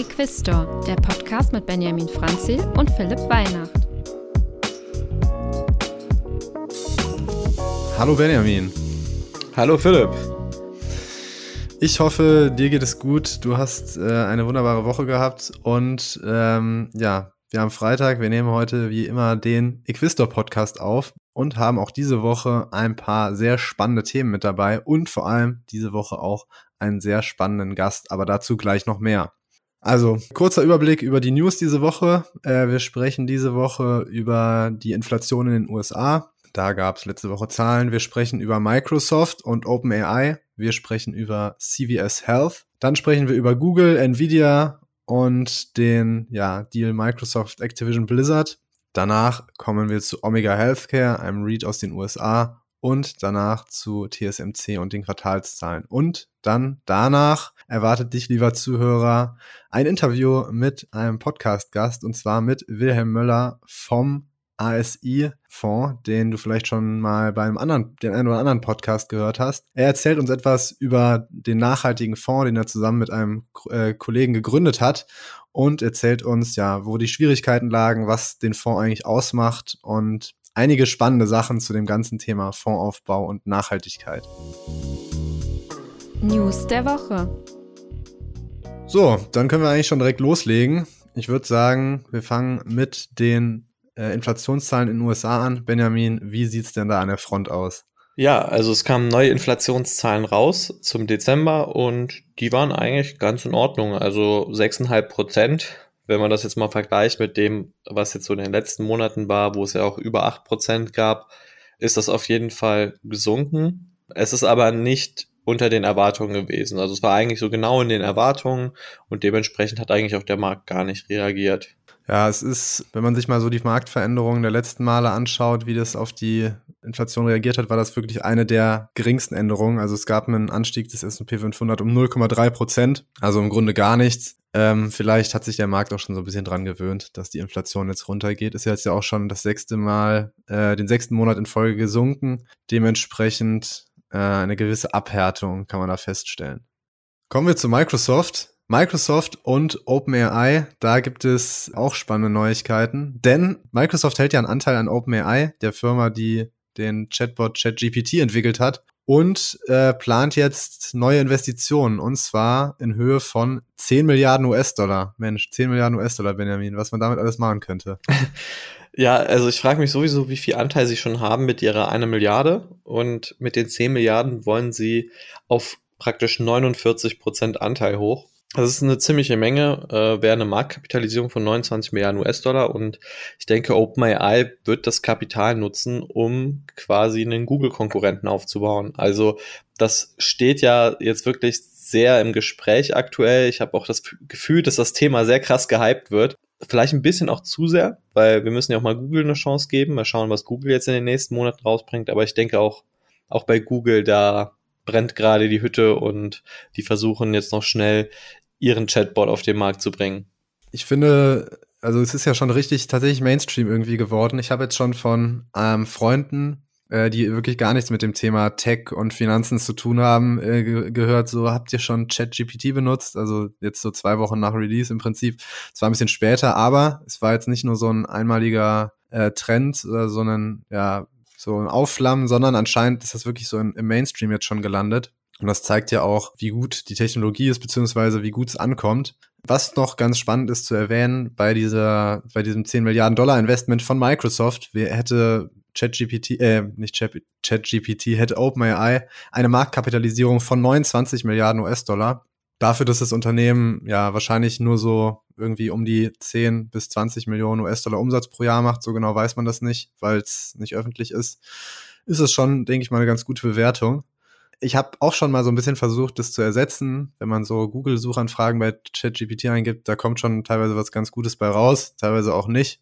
Equistor, der Podcast mit Benjamin Franzil und Philipp Weihnacht. Hallo Benjamin. Hallo Philipp. Ich hoffe, dir geht es gut. Du hast äh, eine wunderbare Woche gehabt und ähm, ja, wir haben Freitag. Wir nehmen heute wie immer den Equistor Podcast auf und haben auch diese Woche ein paar sehr spannende Themen mit dabei und vor allem diese Woche auch einen sehr spannenden Gast, aber dazu gleich noch mehr. Also, kurzer Überblick über die News diese Woche. Äh, wir sprechen diese Woche über die Inflation in den USA. Da gab es letzte Woche Zahlen. Wir sprechen über Microsoft und OpenAI. Wir sprechen über CVS Health. Dann sprechen wir über Google, Nvidia und den ja, Deal Microsoft Activision Blizzard. Danach kommen wir zu Omega Healthcare, einem Read aus den USA und danach zu TSMC und den Quartalszahlen. Und dann danach erwartet dich, lieber Zuhörer, ein Interview mit einem Podcast-Gast und zwar mit Wilhelm Möller vom ASI-Fonds, den du vielleicht schon mal bei einem anderen, den einen oder anderen Podcast gehört hast. Er erzählt uns etwas über den nachhaltigen Fonds, den er zusammen mit einem äh, Kollegen gegründet hat und erzählt uns ja, wo die Schwierigkeiten lagen, was den Fonds eigentlich ausmacht und einige spannende Sachen zu dem ganzen Thema Fondsaufbau und Nachhaltigkeit. News der Woche. So, dann können wir eigentlich schon direkt loslegen. Ich würde sagen, wir fangen mit den äh, Inflationszahlen in den USA an. Benjamin, wie sieht es denn da an der Front aus? Ja, also es kamen neue Inflationszahlen raus zum Dezember und die waren eigentlich ganz in Ordnung. Also 6,5 Prozent wenn man das jetzt mal vergleicht mit dem, was jetzt so in den letzten Monaten war, wo es ja auch über 8% gab, ist das auf jeden Fall gesunken. Es ist aber nicht unter den Erwartungen gewesen. Also es war eigentlich so genau in den Erwartungen und dementsprechend hat eigentlich auch der Markt gar nicht reagiert. Ja, es ist, wenn man sich mal so die Marktveränderungen der letzten Male anschaut, wie das auf die Inflation reagiert hat, war das wirklich eine der geringsten Änderungen. Also es gab einen Anstieg des S&P 500 um 0,3 Prozent, also im Grunde gar nichts. Ähm, vielleicht hat sich der Markt auch schon so ein bisschen dran gewöhnt, dass die Inflation jetzt runtergeht. Ist jetzt ja auch schon das sechste Mal, äh, den sechsten Monat in Folge gesunken. Dementsprechend äh, eine gewisse Abhärtung kann man da feststellen. Kommen wir zu Microsoft. Microsoft und OpenAI, da gibt es auch spannende Neuigkeiten, denn Microsoft hält ja einen Anteil an OpenAI, der Firma, die den Chatbot ChatGPT entwickelt hat und äh, plant jetzt neue Investitionen und zwar in Höhe von 10 Milliarden US-Dollar. Mensch, 10 Milliarden US-Dollar, Benjamin, was man damit alles machen könnte. Ja, also ich frage mich sowieso, wie viel Anteil sie schon haben mit ihrer eine Milliarde und mit den 10 Milliarden wollen sie auf praktisch 49 Prozent Anteil hoch. Das ist eine ziemliche Menge, äh, wäre eine Marktkapitalisierung von 29 Milliarden US-Dollar und ich denke, OpenAI wird das Kapital nutzen, um quasi einen Google-Konkurrenten aufzubauen. Also das steht ja jetzt wirklich sehr im Gespräch aktuell. Ich habe auch das Gefühl, dass das Thema sehr krass gehypt wird. Vielleicht ein bisschen auch zu sehr, weil wir müssen ja auch mal Google eine Chance geben. Mal schauen, was Google jetzt in den nächsten Monaten rausbringt. Aber ich denke auch, auch bei Google, da brennt gerade die Hütte und die versuchen jetzt noch schnell ihren Chatbot auf den Markt zu bringen. Ich finde, also es ist ja schon richtig tatsächlich Mainstream irgendwie geworden. Ich habe jetzt schon von ähm, Freunden, äh, die wirklich gar nichts mit dem Thema Tech und Finanzen zu tun haben, äh, ge gehört, so habt ihr schon ChatGPT benutzt, also jetzt so zwei Wochen nach Release im Prinzip. Es war ein bisschen später, aber es war jetzt nicht nur so ein einmaliger äh, Trend, oder so ein, ja, so ein Aufflammen, sondern anscheinend ist das wirklich so im Mainstream jetzt schon gelandet. Und das zeigt ja auch, wie gut die Technologie ist, beziehungsweise wie gut es ankommt. Was noch ganz spannend ist zu erwähnen, bei dieser, bei diesem 10 Milliarden Dollar Investment von Microsoft, wer hätte ChatGPT, äh, nicht ChatGPT, hätte OpenAI eine Marktkapitalisierung von 29 Milliarden US-Dollar. Dafür, dass das Unternehmen ja wahrscheinlich nur so irgendwie um die 10 bis 20 Millionen US-Dollar Umsatz pro Jahr macht, so genau weiß man das nicht, weil es nicht öffentlich ist, ist es schon, denke ich mal, eine ganz gute Bewertung ich habe auch schon mal so ein bisschen versucht, das zu ersetzen. Wenn man so Google-Suchanfragen bei ChatGPT eingibt, da kommt schon teilweise was ganz Gutes bei raus, teilweise auch nicht.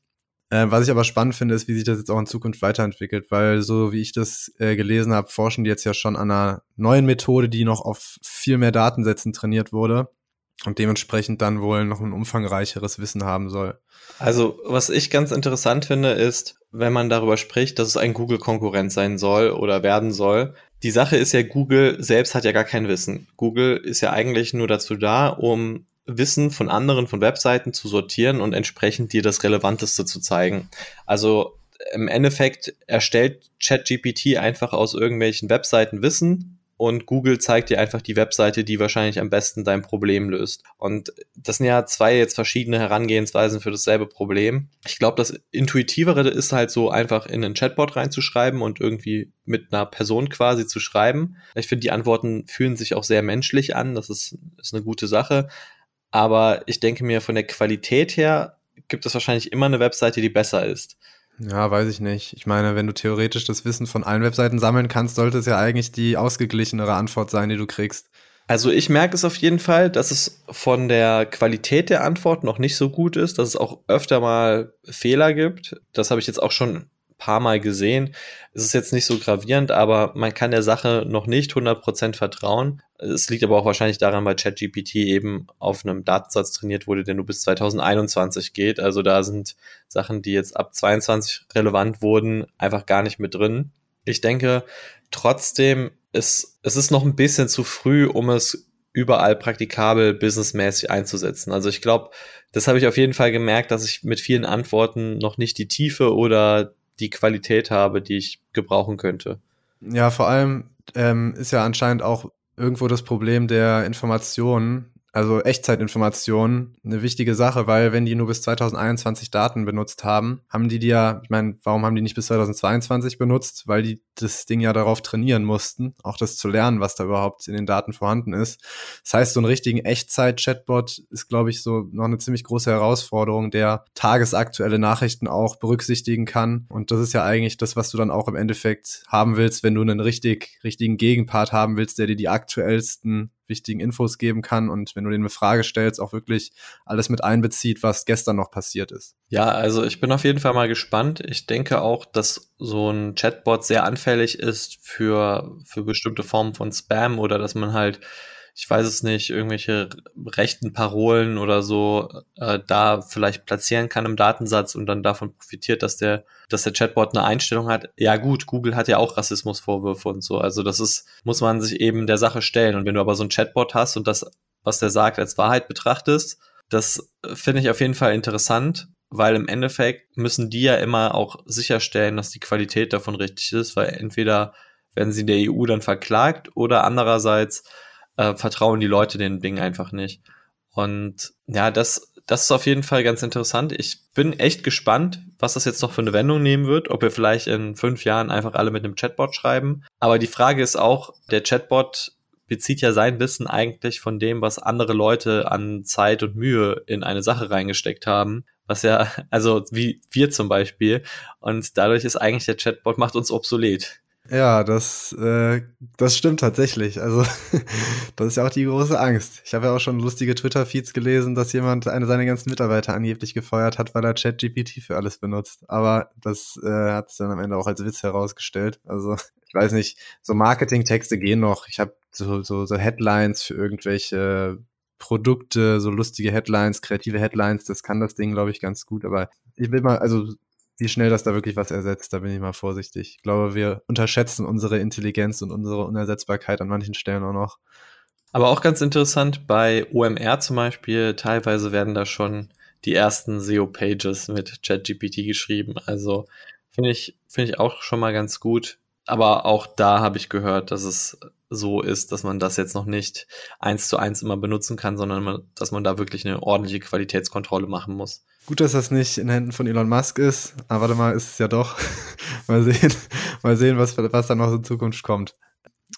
Äh, was ich aber spannend finde, ist, wie sich das jetzt auch in Zukunft weiterentwickelt, weil so wie ich das äh, gelesen habe, forschen die jetzt ja schon an einer neuen Methode, die noch auf viel mehr Datensätzen trainiert wurde und dementsprechend dann wohl noch ein umfangreicheres Wissen haben soll. Also, was ich ganz interessant finde, ist, wenn man darüber spricht, dass es ein Google-Konkurrent sein soll oder werden soll. Die Sache ist ja, Google selbst hat ja gar kein Wissen. Google ist ja eigentlich nur dazu da, um Wissen von anderen, von Webseiten zu sortieren und entsprechend dir das Relevanteste zu zeigen. Also im Endeffekt erstellt ChatGPT einfach aus irgendwelchen Webseiten Wissen und Google zeigt dir einfach die Webseite, die wahrscheinlich am besten dein Problem löst. Und das sind ja zwei jetzt verschiedene Herangehensweisen für dasselbe Problem. Ich glaube, das Intuitivere ist halt so einfach in einen Chatbot reinzuschreiben und irgendwie mit einer Person quasi zu schreiben. Ich finde, die Antworten fühlen sich auch sehr menschlich an. Das ist, ist eine gute Sache. Aber ich denke mir, von der Qualität her gibt es wahrscheinlich immer eine Webseite, die besser ist. Ja, weiß ich nicht. Ich meine, wenn du theoretisch das Wissen von allen Webseiten sammeln kannst, sollte es ja eigentlich die ausgeglichenere Antwort sein, die du kriegst. Also ich merke es auf jeden Fall, dass es von der Qualität der Antwort noch nicht so gut ist, dass es auch öfter mal Fehler gibt. Das habe ich jetzt auch schon paar Mal gesehen. Es ist jetzt nicht so gravierend, aber man kann der Sache noch nicht 100% vertrauen. Es liegt aber auch wahrscheinlich daran, weil ChatGPT eben auf einem Datensatz trainiert wurde, der nur bis 2021 geht. Also da sind Sachen, die jetzt ab 22 relevant wurden, einfach gar nicht mit drin. Ich denke trotzdem, es, es ist noch ein bisschen zu früh, um es überall praktikabel businessmäßig einzusetzen. Also ich glaube, das habe ich auf jeden Fall gemerkt, dass ich mit vielen Antworten noch nicht die Tiefe oder die Qualität habe, die ich gebrauchen könnte. Ja, vor allem ähm, ist ja anscheinend auch irgendwo das Problem der Informationen, also Echtzeitinformationen, eine wichtige Sache, weil wenn die nur bis 2021 Daten benutzt haben, haben die die ja, ich meine, warum haben die nicht bis 2022 benutzt? Weil die das Ding ja darauf trainieren mussten, auch das zu lernen, was da überhaupt in den Daten vorhanden ist. Das heißt, so einen richtigen Echtzeit-Chatbot ist, glaube ich, so noch eine ziemlich große Herausforderung, der tagesaktuelle Nachrichten auch berücksichtigen kann. Und das ist ja eigentlich das, was du dann auch im Endeffekt haben willst, wenn du einen richtig, richtigen Gegenpart haben willst, der dir die aktuellsten wichtigen Infos geben kann und wenn du denen eine Frage stellst, auch wirklich alles mit einbezieht, was gestern noch passiert ist. Ja, also ich bin auf jeden Fall mal gespannt. Ich denke auch, dass so ein Chatbot sehr anfällig ist für, für bestimmte Formen von Spam oder dass man halt ich weiß es nicht, irgendwelche rechten Parolen oder so äh, da vielleicht platzieren kann im Datensatz und dann davon profitiert, dass der, dass der Chatbot eine Einstellung hat. Ja gut, Google hat ja auch Rassismusvorwürfe und so. Also das ist, muss man sich eben der Sache stellen. Und wenn du aber so ein Chatbot hast und das, was der sagt, als Wahrheit betrachtest, das finde ich auf jeden Fall interessant, weil im Endeffekt müssen die ja immer auch sicherstellen, dass die Qualität davon richtig ist, weil entweder werden sie der EU dann verklagt oder andererseits äh, vertrauen die Leute den Ding einfach nicht. Und ja, das, das ist auf jeden Fall ganz interessant. Ich bin echt gespannt, was das jetzt noch für eine Wendung nehmen wird, ob wir vielleicht in fünf Jahren einfach alle mit einem Chatbot schreiben. Aber die Frage ist auch, der Chatbot bezieht ja sein Wissen eigentlich von dem, was andere Leute an Zeit und Mühe in eine Sache reingesteckt haben. Was ja, also wie wir zum Beispiel. Und dadurch ist eigentlich der Chatbot macht uns obsolet. Ja, das, äh, das stimmt tatsächlich. Also, das ist ja auch die große Angst. Ich habe ja auch schon lustige Twitter-Feeds gelesen, dass jemand eine seiner ganzen Mitarbeiter angeblich gefeuert hat, weil er ChatGPT für alles benutzt. Aber das äh, hat sich dann am Ende auch als Witz herausgestellt. Also, ich weiß nicht, so Marketing-Texte gehen noch. Ich habe so, so, so Headlines für irgendwelche Produkte, so lustige Headlines, kreative Headlines, das kann das Ding, glaube ich, ganz gut. Aber ich will mal, also wie schnell das da wirklich was ersetzt, da bin ich mal vorsichtig. Ich glaube, wir unterschätzen unsere Intelligenz und unsere Unersetzbarkeit an manchen Stellen auch noch. Aber auch ganz interessant, bei OMR zum Beispiel, teilweise werden da schon die ersten SEO-Pages mit ChatGPT geschrieben. Also finde ich, finde ich auch schon mal ganz gut. Aber auch da habe ich gehört, dass es so ist, dass man das jetzt noch nicht eins zu eins immer benutzen kann, sondern dass man da wirklich eine ordentliche Qualitätskontrolle machen muss. Gut, dass das nicht in Händen von Elon Musk ist, aber warte mal, ist es ja doch. mal sehen, mal sehen, was, was da noch in Zukunft kommt.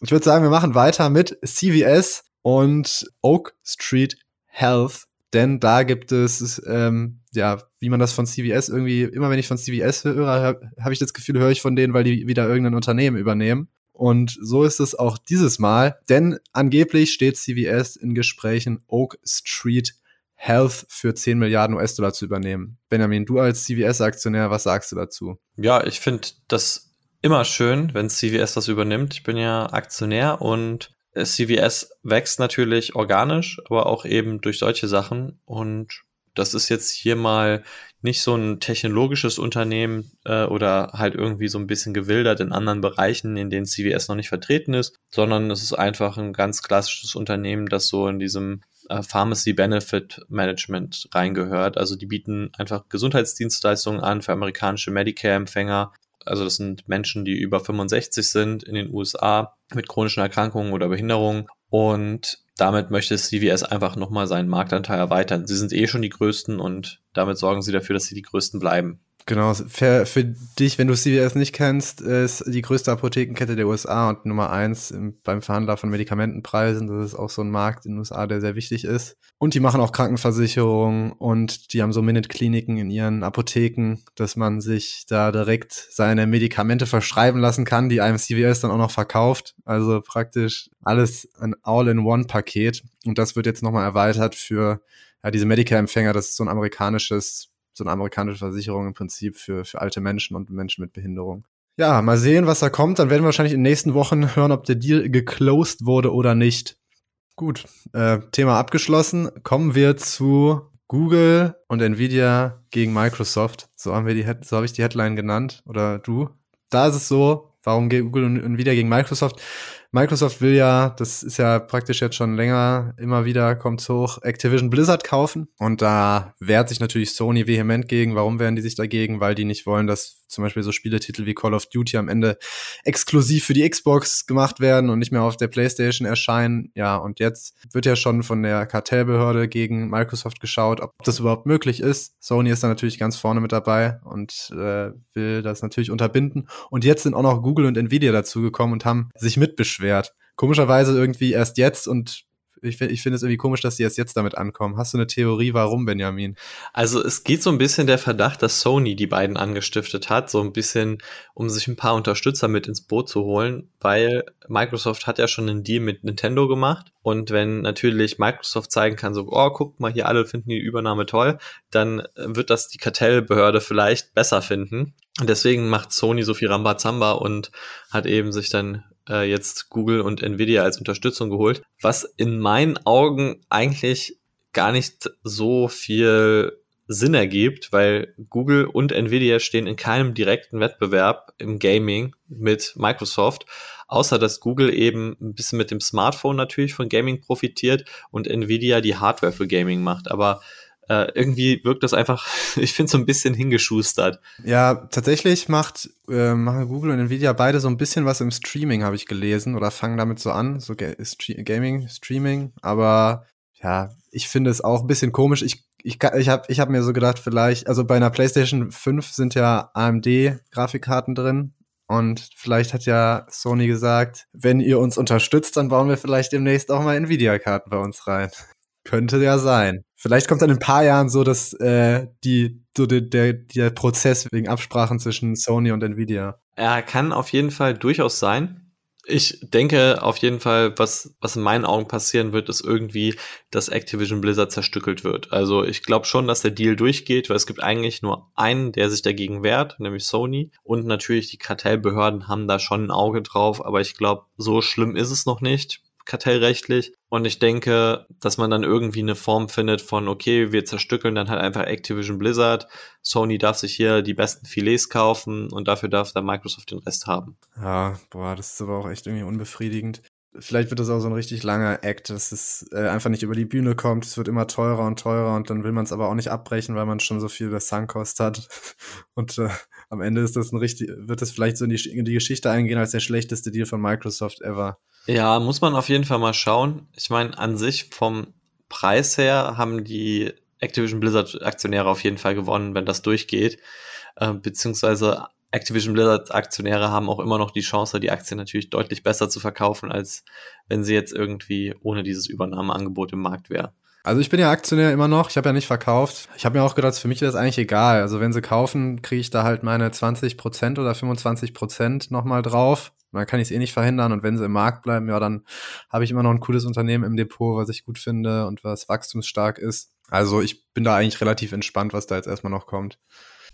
Ich würde sagen, wir machen weiter mit CVS und Oak Street Health, denn da gibt es, ähm, ja, wie man das von CVS irgendwie, immer wenn ich von CVS höre, habe hab ich das Gefühl, höre ich von denen, weil die wieder irgendein Unternehmen übernehmen. Und so ist es auch dieses Mal, denn angeblich steht CVS in Gesprächen, Oak Street Health für 10 Milliarden US-Dollar zu übernehmen. Benjamin, du als CVS-Aktionär, was sagst du dazu? Ja, ich finde das immer schön, wenn CVS was übernimmt. Ich bin ja Aktionär und CVS wächst natürlich organisch, aber auch eben durch solche Sachen. Und das ist jetzt hier mal nicht so ein technologisches Unternehmen äh, oder halt irgendwie so ein bisschen gewildert in anderen Bereichen, in denen CVS noch nicht vertreten ist, sondern es ist einfach ein ganz klassisches Unternehmen, das so in diesem äh, Pharmacy Benefit Management reingehört. Also die bieten einfach Gesundheitsdienstleistungen an für amerikanische Medicare-Empfänger. Also das sind Menschen, die über 65 sind in den USA mit chronischen Erkrankungen oder Behinderungen. Und damit möchte CVS einfach nochmal seinen Marktanteil erweitern. Sie sind eh schon die Größten und damit sorgen sie dafür, dass sie die Größten bleiben. Genau, für, für dich, wenn du CVS nicht kennst, ist die größte Apothekenkette der USA und Nummer eins beim Verhandler von Medikamentenpreisen. Das ist auch so ein Markt in den USA, der sehr wichtig ist. Und die machen auch Krankenversicherungen und die haben so Minute-Kliniken in ihren Apotheken, dass man sich da direkt seine Medikamente verschreiben lassen kann, die einem CVS dann auch noch verkauft. Also praktisch alles ein All-in-One-Paket. Und das wird jetzt nochmal erweitert für ja, diese Medicare-Empfänger. Das ist so ein amerikanisches so eine amerikanische Versicherung im Prinzip für, für alte Menschen und Menschen mit Behinderung. Ja, mal sehen, was da kommt. Dann werden wir wahrscheinlich in den nächsten Wochen hören, ob der Deal geclosed wurde oder nicht. Gut, äh, Thema abgeschlossen. Kommen wir zu Google und Nvidia gegen Microsoft. So haben wir die, so habe ich die Headline genannt. Oder du? Da ist es so, warum Google und Nvidia gegen Microsoft? Microsoft will ja, das ist ja praktisch jetzt schon länger, immer wieder kommt's hoch, Activision Blizzard kaufen. Und da wehrt sich natürlich Sony vehement gegen. Warum wehren die sich dagegen? Weil die nicht wollen, dass zum Beispiel so Spieletitel wie Call of Duty am Ende exklusiv für die Xbox gemacht werden und nicht mehr auf der PlayStation erscheinen. Ja, und jetzt wird ja schon von der Kartellbehörde gegen Microsoft geschaut, ob das überhaupt möglich ist. Sony ist da natürlich ganz vorne mit dabei und äh, will das natürlich unterbinden. Und jetzt sind auch noch Google und Nvidia dazugekommen und haben sich mitbeschwert beschwert. Komischerweise irgendwie erst jetzt und ich, ich finde es irgendwie komisch, dass die erst jetzt damit ankommen. Hast du eine Theorie, warum, Benjamin? Also es geht so ein bisschen der Verdacht, dass Sony die beiden angestiftet hat, so ein bisschen, um sich ein paar Unterstützer mit ins Boot zu holen, weil Microsoft hat ja schon einen Deal mit Nintendo gemacht und wenn natürlich Microsoft zeigen kann, so, oh, guckt mal, hier alle finden die Übernahme toll, dann wird das die Kartellbehörde vielleicht besser finden. Und deswegen macht Sony so viel Rambazamba und hat eben sich dann äh, jetzt Google und Nvidia als Unterstützung geholt, was in meinen Augen eigentlich gar nicht so viel Sinn ergibt, weil Google und Nvidia stehen in keinem direkten Wettbewerb im Gaming mit Microsoft, außer dass Google eben ein bisschen mit dem Smartphone natürlich von Gaming profitiert und Nvidia die Hardware für Gaming macht. Aber äh, irgendwie wirkt das einfach, ich finde, so ein bisschen hingeschustert. Ja, tatsächlich macht, äh, machen Google und Nvidia beide so ein bisschen was im Streaming, habe ich gelesen, oder fangen damit so an, so Ga Stre Gaming, Streaming, aber ja, ich finde es auch ein bisschen komisch. Ich, ich, ich habe ich hab mir so gedacht, vielleicht, also bei einer PlayStation 5 sind ja AMD-Grafikkarten drin. Und vielleicht hat ja Sony gesagt, wenn ihr uns unterstützt, dann bauen wir vielleicht demnächst auch mal Nvidia-Karten bei uns rein. Könnte ja sein. Vielleicht kommt dann in ein paar Jahren so, dass äh, die, so der, der, der Prozess wegen Absprachen zwischen Sony und Nvidia. Er kann auf jeden Fall durchaus sein. Ich denke auf jeden Fall, was, was in meinen Augen passieren wird, ist irgendwie, dass Activision Blizzard zerstückelt wird. Also ich glaube schon, dass der Deal durchgeht, weil es gibt eigentlich nur einen, der sich dagegen wehrt, nämlich Sony. Und natürlich die Kartellbehörden haben da schon ein Auge drauf, aber ich glaube, so schlimm ist es noch nicht kartellrechtlich. Und ich denke, dass man dann irgendwie eine Form findet von, okay, wir zerstückeln dann halt einfach Activision Blizzard. Sony darf sich hier die besten Filets kaufen und dafür darf dann Microsoft den Rest haben. Ja, boah, das ist aber auch echt irgendwie unbefriedigend. Vielleicht wird das auch so ein richtig langer Act, dass es äh, einfach nicht über die Bühne kommt. Es wird immer teurer und teurer und dann will man es aber auch nicht abbrechen, weil man schon so viel das Sunkost hat. Und äh, am Ende ist das ein richtig, wird das vielleicht so in die, in die Geschichte eingehen als der schlechteste Deal von Microsoft ever. Ja, muss man auf jeden Fall mal schauen. Ich meine, an sich vom Preis her haben die Activision Blizzard Aktionäre auf jeden Fall gewonnen, wenn das durchgeht. Äh, beziehungsweise Activision Blizzard Aktionäre haben auch immer noch die Chance, die Aktie natürlich deutlich besser zu verkaufen, als wenn sie jetzt irgendwie ohne dieses Übernahmeangebot im Markt wäre. Also ich bin ja Aktionär immer noch, ich habe ja nicht verkauft. Ich habe mir auch gedacht, für mich ist das eigentlich egal. Also wenn sie kaufen, kriege ich da halt meine 20% oder 25% nochmal drauf. Man kann es eh nicht verhindern und wenn sie im Markt bleiben, ja, dann habe ich immer noch ein cooles Unternehmen im Depot, was ich gut finde und was wachstumsstark ist. Also ich bin da eigentlich relativ entspannt, was da jetzt erstmal noch kommt.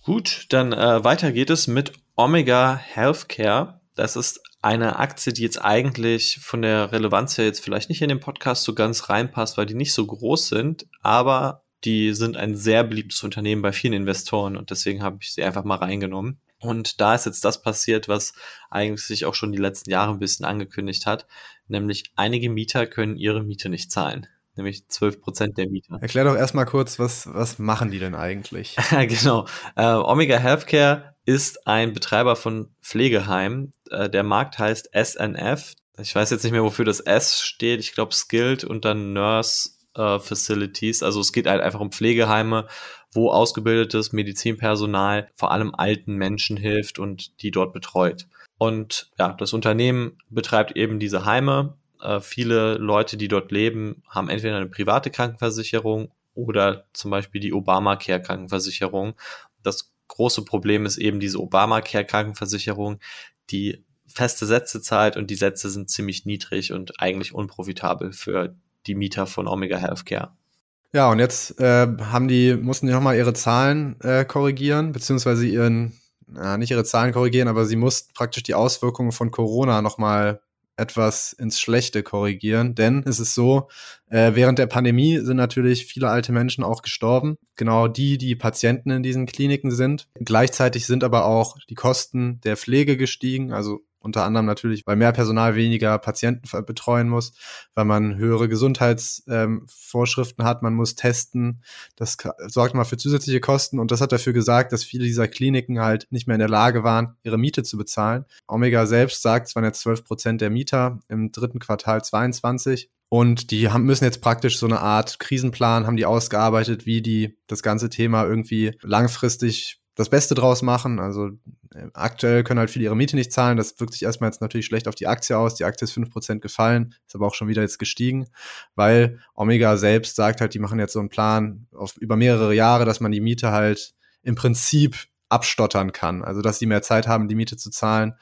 Gut, dann äh, weiter geht es mit Omega Healthcare. Das ist eine Aktie, die jetzt eigentlich von der Relevanz her jetzt vielleicht nicht in den Podcast so ganz reinpasst, weil die nicht so groß sind, aber die sind ein sehr beliebtes Unternehmen bei vielen Investoren und deswegen habe ich sie einfach mal reingenommen. Und da ist jetzt das passiert, was eigentlich sich auch schon die letzten Jahre ein bisschen angekündigt hat, nämlich einige Mieter können ihre Miete nicht zahlen. nämlich 12 Prozent der Mieter. Erklär doch erstmal kurz, was, was machen die denn eigentlich? genau. Äh, Omega Healthcare ist ein Betreiber von Pflegeheimen. Äh, der Markt heißt SNF. Ich weiß jetzt nicht mehr, wofür das S steht. Ich glaube Skilled und dann Nurse äh, Facilities. Also es geht halt einfach um Pflegeheime, wo ausgebildetes Medizinpersonal vor allem alten Menschen hilft und die dort betreut. Und ja, das Unternehmen betreibt eben diese Heime. Äh, viele Leute, die dort leben, haben entweder eine private Krankenversicherung oder zum Beispiel die Obamacare Krankenversicherung. Das große Problem ist eben diese Obamacare Krankenversicherung, die feste Sätze zahlt und die Sätze sind ziemlich niedrig und eigentlich unprofitabel für die Mieter von Omega Healthcare. Ja, und jetzt äh, haben die, mussten die nochmal ihre Zahlen äh, korrigieren, beziehungsweise ihren, äh, nicht ihre Zahlen korrigieren, aber sie mussten praktisch die Auswirkungen von Corona nochmal etwas ins Schlechte korrigieren. Denn es ist so, äh, während der Pandemie sind natürlich viele alte Menschen auch gestorben. Genau die, die Patienten in diesen Kliniken sind. Gleichzeitig sind aber auch die Kosten der Pflege gestiegen. Also unter anderem natürlich, weil mehr Personal weniger Patienten betreuen muss, weil man höhere Gesundheitsvorschriften ähm, hat, man muss testen. Das sorgt mal für zusätzliche Kosten und das hat dafür gesagt, dass viele dieser Kliniken halt nicht mehr in der Lage waren, ihre Miete zu bezahlen. Omega selbst sagt, es waren jetzt 12 Prozent der Mieter im dritten Quartal 22. Und die haben, müssen jetzt praktisch so eine Art Krisenplan, haben die ausgearbeitet, wie die das ganze Thema irgendwie langfristig das Beste draus machen. Also äh, aktuell können halt viele ihre Miete nicht zahlen. Das wirkt sich erstmal jetzt natürlich schlecht auf die Aktie aus. Die Aktie ist 5% gefallen, ist aber auch schon wieder jetzt gestiegen, weil Omega selbst sagt halt, die machen jetzt so einen Plan auf über mehrere Jahre, dass man die Miete halt im Prinzip abstottern kann. Also dass sie mehr Zeit haben, die Miete zu zahlen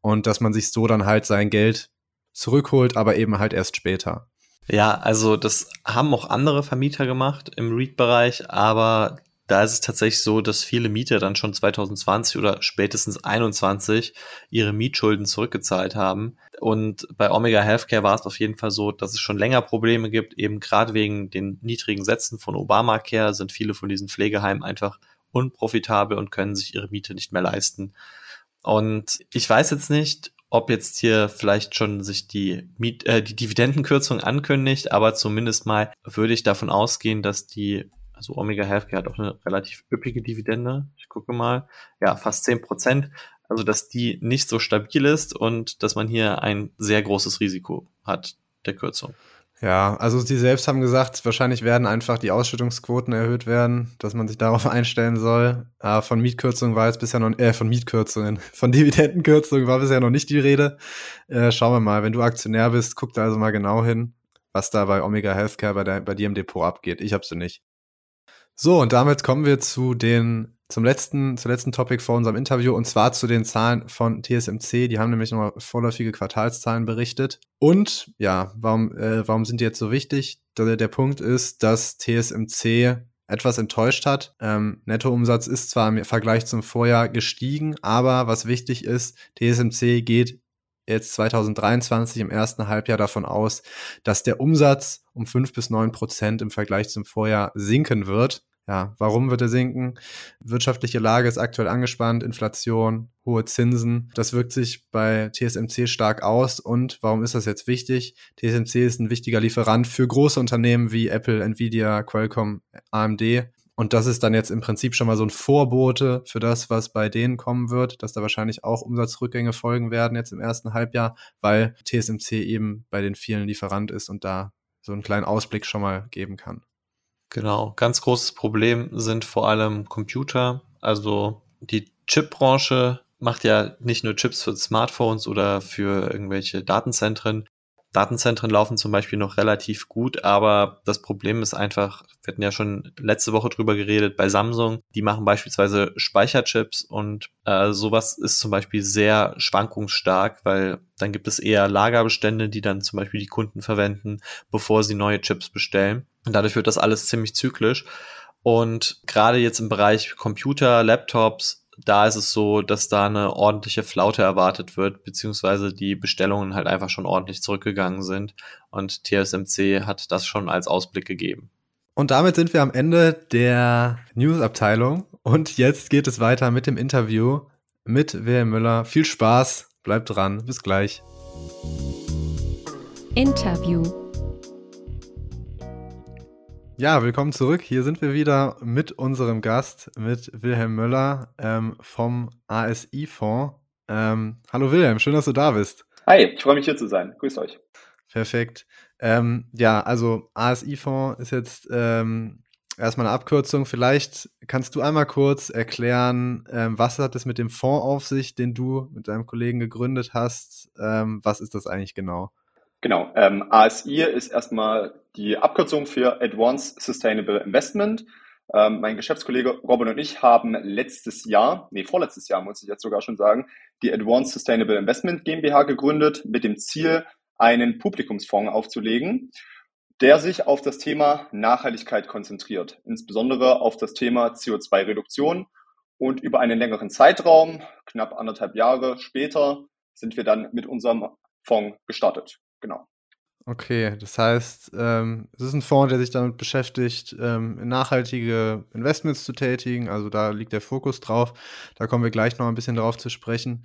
und dass man sich so dann halt sein Geld zurückholt, aber eben halt erst später. Ja, also das haben auch andere Vermieter gemacht im REIT-Bereich, aber da ist es tatsächlich so, dass viele Mieter dann schon 2020 oder spätestens 2021 ihre Mietschulden zurückgezahlt haben. Und bei Omega Healthcare war es auf jeden Fall so, dass es schon länger Probleme gibt, eben gerade wegen den niedrigen Sätzen von Obamacare sind viele von diesen Pflegeheimen einfach unprofitabel und können sich ihre Miete nicht mehr leisten. Und ich weiß jetzt nicht, ob jetzt hier vielleicht schon sich die, Miet, äh, die Dividendenkürzung ankündigt, aber zumindest mal würde ich davon ausgehen, dass die also Omega Healthcare hat auch eine relativ üppige Dividende. Ich gucke mal. Ja, fast zehn Prozent. Also, dass die nicht so stabil ist und dass man hier ein sehr großes Risiko hat der Kürzung. Ja, also sie selbst haben gesagt, wahrscheinlich werden einfach die Ausschüttungsquoten erhöht werden, dass man sich darauf einstellen soll. Aber von Mietkürzungen war jetzt bisher noch, äh, von Mietkürzungen, von Dividendenkürzungen war bisher noch nicht die Rede. Äh, schauen wir mal, wenn du Aktionär bist, guck da also mal genau hin, was da bei Omega Healthcare bei, der, bei dir im Depot abgeht. Ich hab's nicht. So, und damit kommen wir zu den, zum letzten, zur letzten Topic vor unserem Interview und zwar zu den Zahlen von TSMC. Die haben nämlich nochmal vorläufige Quartalszahlen berichtet. Und ja, warum, äh, warum sind die jetzt so wichtig? Der, der Punkt ist, dass TSMC etwas enttäuscht hat. Ähm, Nettoumsatz ist zwar im Vergleich zum Vorjahr gestiegen, aber was wichtig ist, TSMC geht jetzt 2023 im ersten Halbjahr davon aus, dass der Umsatz um fünf bis neun Prozent im Vergleich zum Vorjahr sinken wird. Ja, warum wird er sinken? Wirtschaftliche Lage ist aktuell angespannt, Inflation, hohe Zinsen. Das wirkt sich bei TSMC stark aus. Und warum ist das jetzt wichtig? TSMC ist ein wichtiger Lieferant für große Unternehmen wie Apple, Nvidia, Qualcomm, AMD. Und das ist dann jetzt im Prinzip schon mal so ein Vorbote für das, was bei denen kommen wird, dass da wahrscheinlich auch Umsatzrückgänge folgen werden jetzt im ersten Halbjahr, weil TSMC eben bei den vielen Lieferant ist und da so einen kleinen Ausblick schon mal geben kann. Genau, ganz großes Problem sind vor allem Computer. Also die Chipbranche macht ja nicht nur Chips für Smartphones oder für irgendwelche Datenzentren, Datenzentren laufen zum Beispiel noch relativ gut, aber das Problem ist einfach, wir hatten ja schon letzte Woche drüber geredet, bei Samsung, die machen beispielsweise Speicherchips und äh, sowas ist zum Beispiel sehr schwankungsstark, weil dann gibt es eher Lagerbestände, die dann zum Beispiel die Kunden verwenden, bevor sie neue Chips bestellen. Und dadurch wird das alles ziemlich zyklisch. Und gerade jetzt im Bereich Computer, Laptops da ist es so, dass da eine ordentliche Flaute erwartet wird, beziehungsweise die Bestellungen halt einfach schon ordentlich zurückgegangen sind. Und TSMC hat das schon als Ausblick gegeben. Und damit sind wir am Ende der News-Abteilung. Und jetzt geht es weiter mit dem Interview mit Wilhelm Müller. Viel Spaß, bleibt dran, bis gleich. Interview Ja, willkommen zurück. Hier sind wir wieder mit unserem Gast, mit Wilhelm Möller ähm, vom ASI-Fonds. Ähm, hallo Wilhelm, schön, dass du da bist. Hi, ich freue mich hier zu sein. Grüß euch. Perfekt. Ähm, ja, also ASI-Fonds ist jetzt ähm, erstmal eine Abkürzung. Vielleicht kannst du einmal kurz erklären, ähm, was hat es mit dem Fonds auf sich, den du mit deinem Kollegen gegründet hast? Ähm, was ist das eigentlich genau? Genau, ASI ist erstmal die Abkürzung für Advanced Sustainable Investment. Ähm, mein Geschäftskollege Robin und ich haben letztes Jahr, nee, vorletztes Jahr muss ich jetzt sogar schon sagen, die Advanced Sustainable Investment GmbH gegründet mit dem Ziel, einen Publikumsfonds aufzulegen, der sich auf das Thema Nachhaltigkeit konzentriert, insbesondere auf das Thema CO2-Reduktion. Und über einen längeren Zeitraum, knapp anderthalb Jahre später, sind wir dann mit unserem Fonds gestartet genau. Okay, das heißt, ähm, es ist ein Fonds, der sich damit beschäftigt, ähm, nachhaltige Investments zu tätigen. Also da liegt der Fokus drauf. Da kommen wir gleich noch ein bisschen drauf zu sprechen.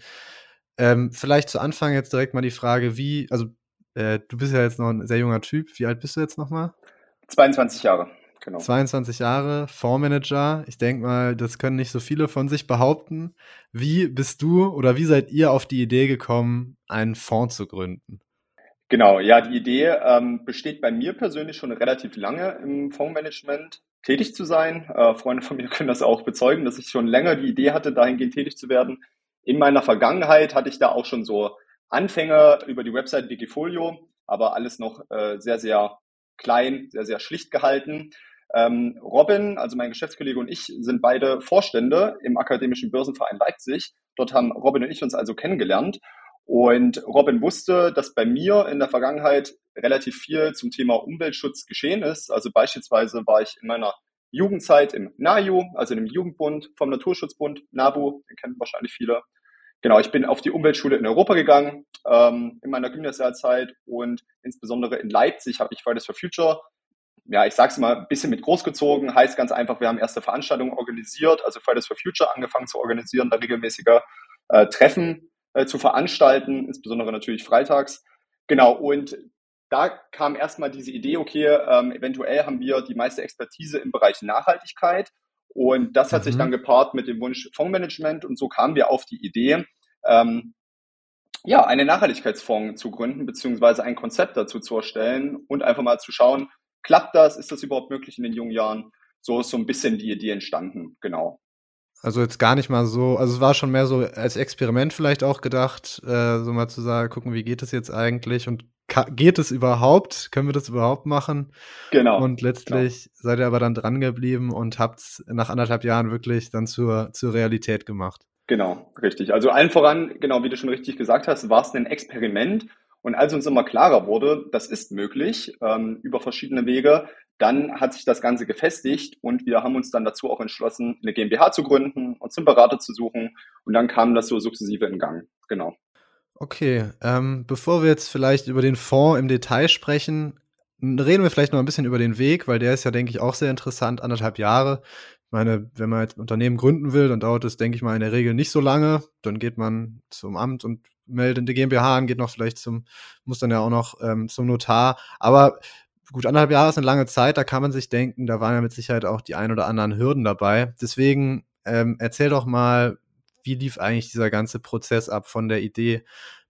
Ähm, vielleicht zu Anfang jetzt direkt mal die Frage, wie, also äh, du bist ja jetzt noch ein sehr junger Typ. Wie alt bist du jetzt nochmal? 22 Jahre, genau. 22 Jahre, Fondsmanager. Ich denke mal, das können nicht so viele von sich behaupten. Wie bist du oder wie seid ihr auf die Idee gekommen, einen Fonds zu gründen? Genau, ja, die Idee ähm, besteht bei mir persönlich schon relativ lange im Fondsmanagement tätig zu sein. Äh, Freunde von mir können das auch bezeugen, dass ich schon länger die Idee hatte, dahingehend tätig zu werden. In meiner Vergangenheit hatte ich da auch schon so Anfänge über die Website Wikifolio, aber alles noch äh, sehr, sehr klein, sehr, sehr schlicht gehalten. Ähm, Robin, also mein Geschäftskollege und ich, sind beide Vorstände im Akademischen Börsenverein Leipzig. Dort haben Robin und ich uns also kennengelernt. Und Robin wusste, dass bei mir in der Vergangenheit relativ viel zum Thema Umweltschutz geschehen ist. Also beispielsweise war ich in meiner Jugendzeit im NAJU, also dem Jugendbund vom Naturschutzbund, NABU, den kennen wahrscheinlich viele. Genau, ich bin auf die Umweltschule in Europa gegangen ähm, in meiner Gymnasialzeit und insbesondere in Leipzig habe ich Fridays for Future, ja, ich sag's mal, ein bisschen mit großgezogen. Heißt ganz einfach, wir haben erste Veranstaltungen organisiert, also Fridays for Future angefangen zu organisieren, da regelmäßige äh, Treffen äh, zu veranstalten, insbesondere natürlich freitags. Genau, und da kam erstmal diese Idee, okay, ähm, eventuell haben wir die meiste Expertise im Bereich Nachhaltigkeit. Und das hat mhm. sich dann gepaart mit dem Wunsch Fondsmanagement. Und so kamen wir auf die Idee, ähm, ja, einen Nachhaltigkeitsfonds zu gründen, beziehungsweise ein Konzept dazu zu erstellen und einfach mal zu schauen, klappt das? Ist das überhaupt möglich in den jungen Jahren? So ist so ein bisschen die Idee entstanden, genau. Also jetzt gar nicht mal so, also es war schon mehr so als Experiment vielleicht auch gedacht, äh, so mal zu sagen, gucken, wie geht es jetzt eigentlich und geht es überhaupt? Können wir das überhaupt machen? Genau. Und letztlich genau. seid ihr aber dann dran geblieben und habt es nach anderthalb Jahren wirklich dann zur, zur Realität gemacht. Genau, richtig. Also allen voran, genau wie du schon richtig gesagt hast, war es ein Experiment. Und als uns immer klarer wurde, das ist möglich ähm, über verschiedene Wege, dann hat sich das Ganze gefestigt und wir haben uns dann dazu auch entschlossen, eine GmbH zu gründen, uns einen Berater zu suchen und dann kam das so sukzessive in Gang. Genau. Okay, ähm, bevor wir jetzt vielleicht über den Fonds im Detail sprechen, reden wir vielleicht noch ein bisschen über den Weg, weil der ist ja, denke ich, auch sehr interessant, anderthalb Jahre. Ich meine, wenn man jetzt ein Unternehmen gründen will, dann dauert es, denke ich mal, in der Regel nicht so lange. Dann geht man zum Amt und meldet die GmbH an, geht noch vielleicht zum, muss dann ja auch noch ähm, zum Notar. Aber gut, anderthalb Jahre ist eine lange Zeit, da kann man sich denken, da waren ja mit Sicherheit auch die ein oder anderen Hürden dabei. Deswegen ähm, erzähl doch mal, wie lief eigentlich dieser ganze Prozess ab von der Idee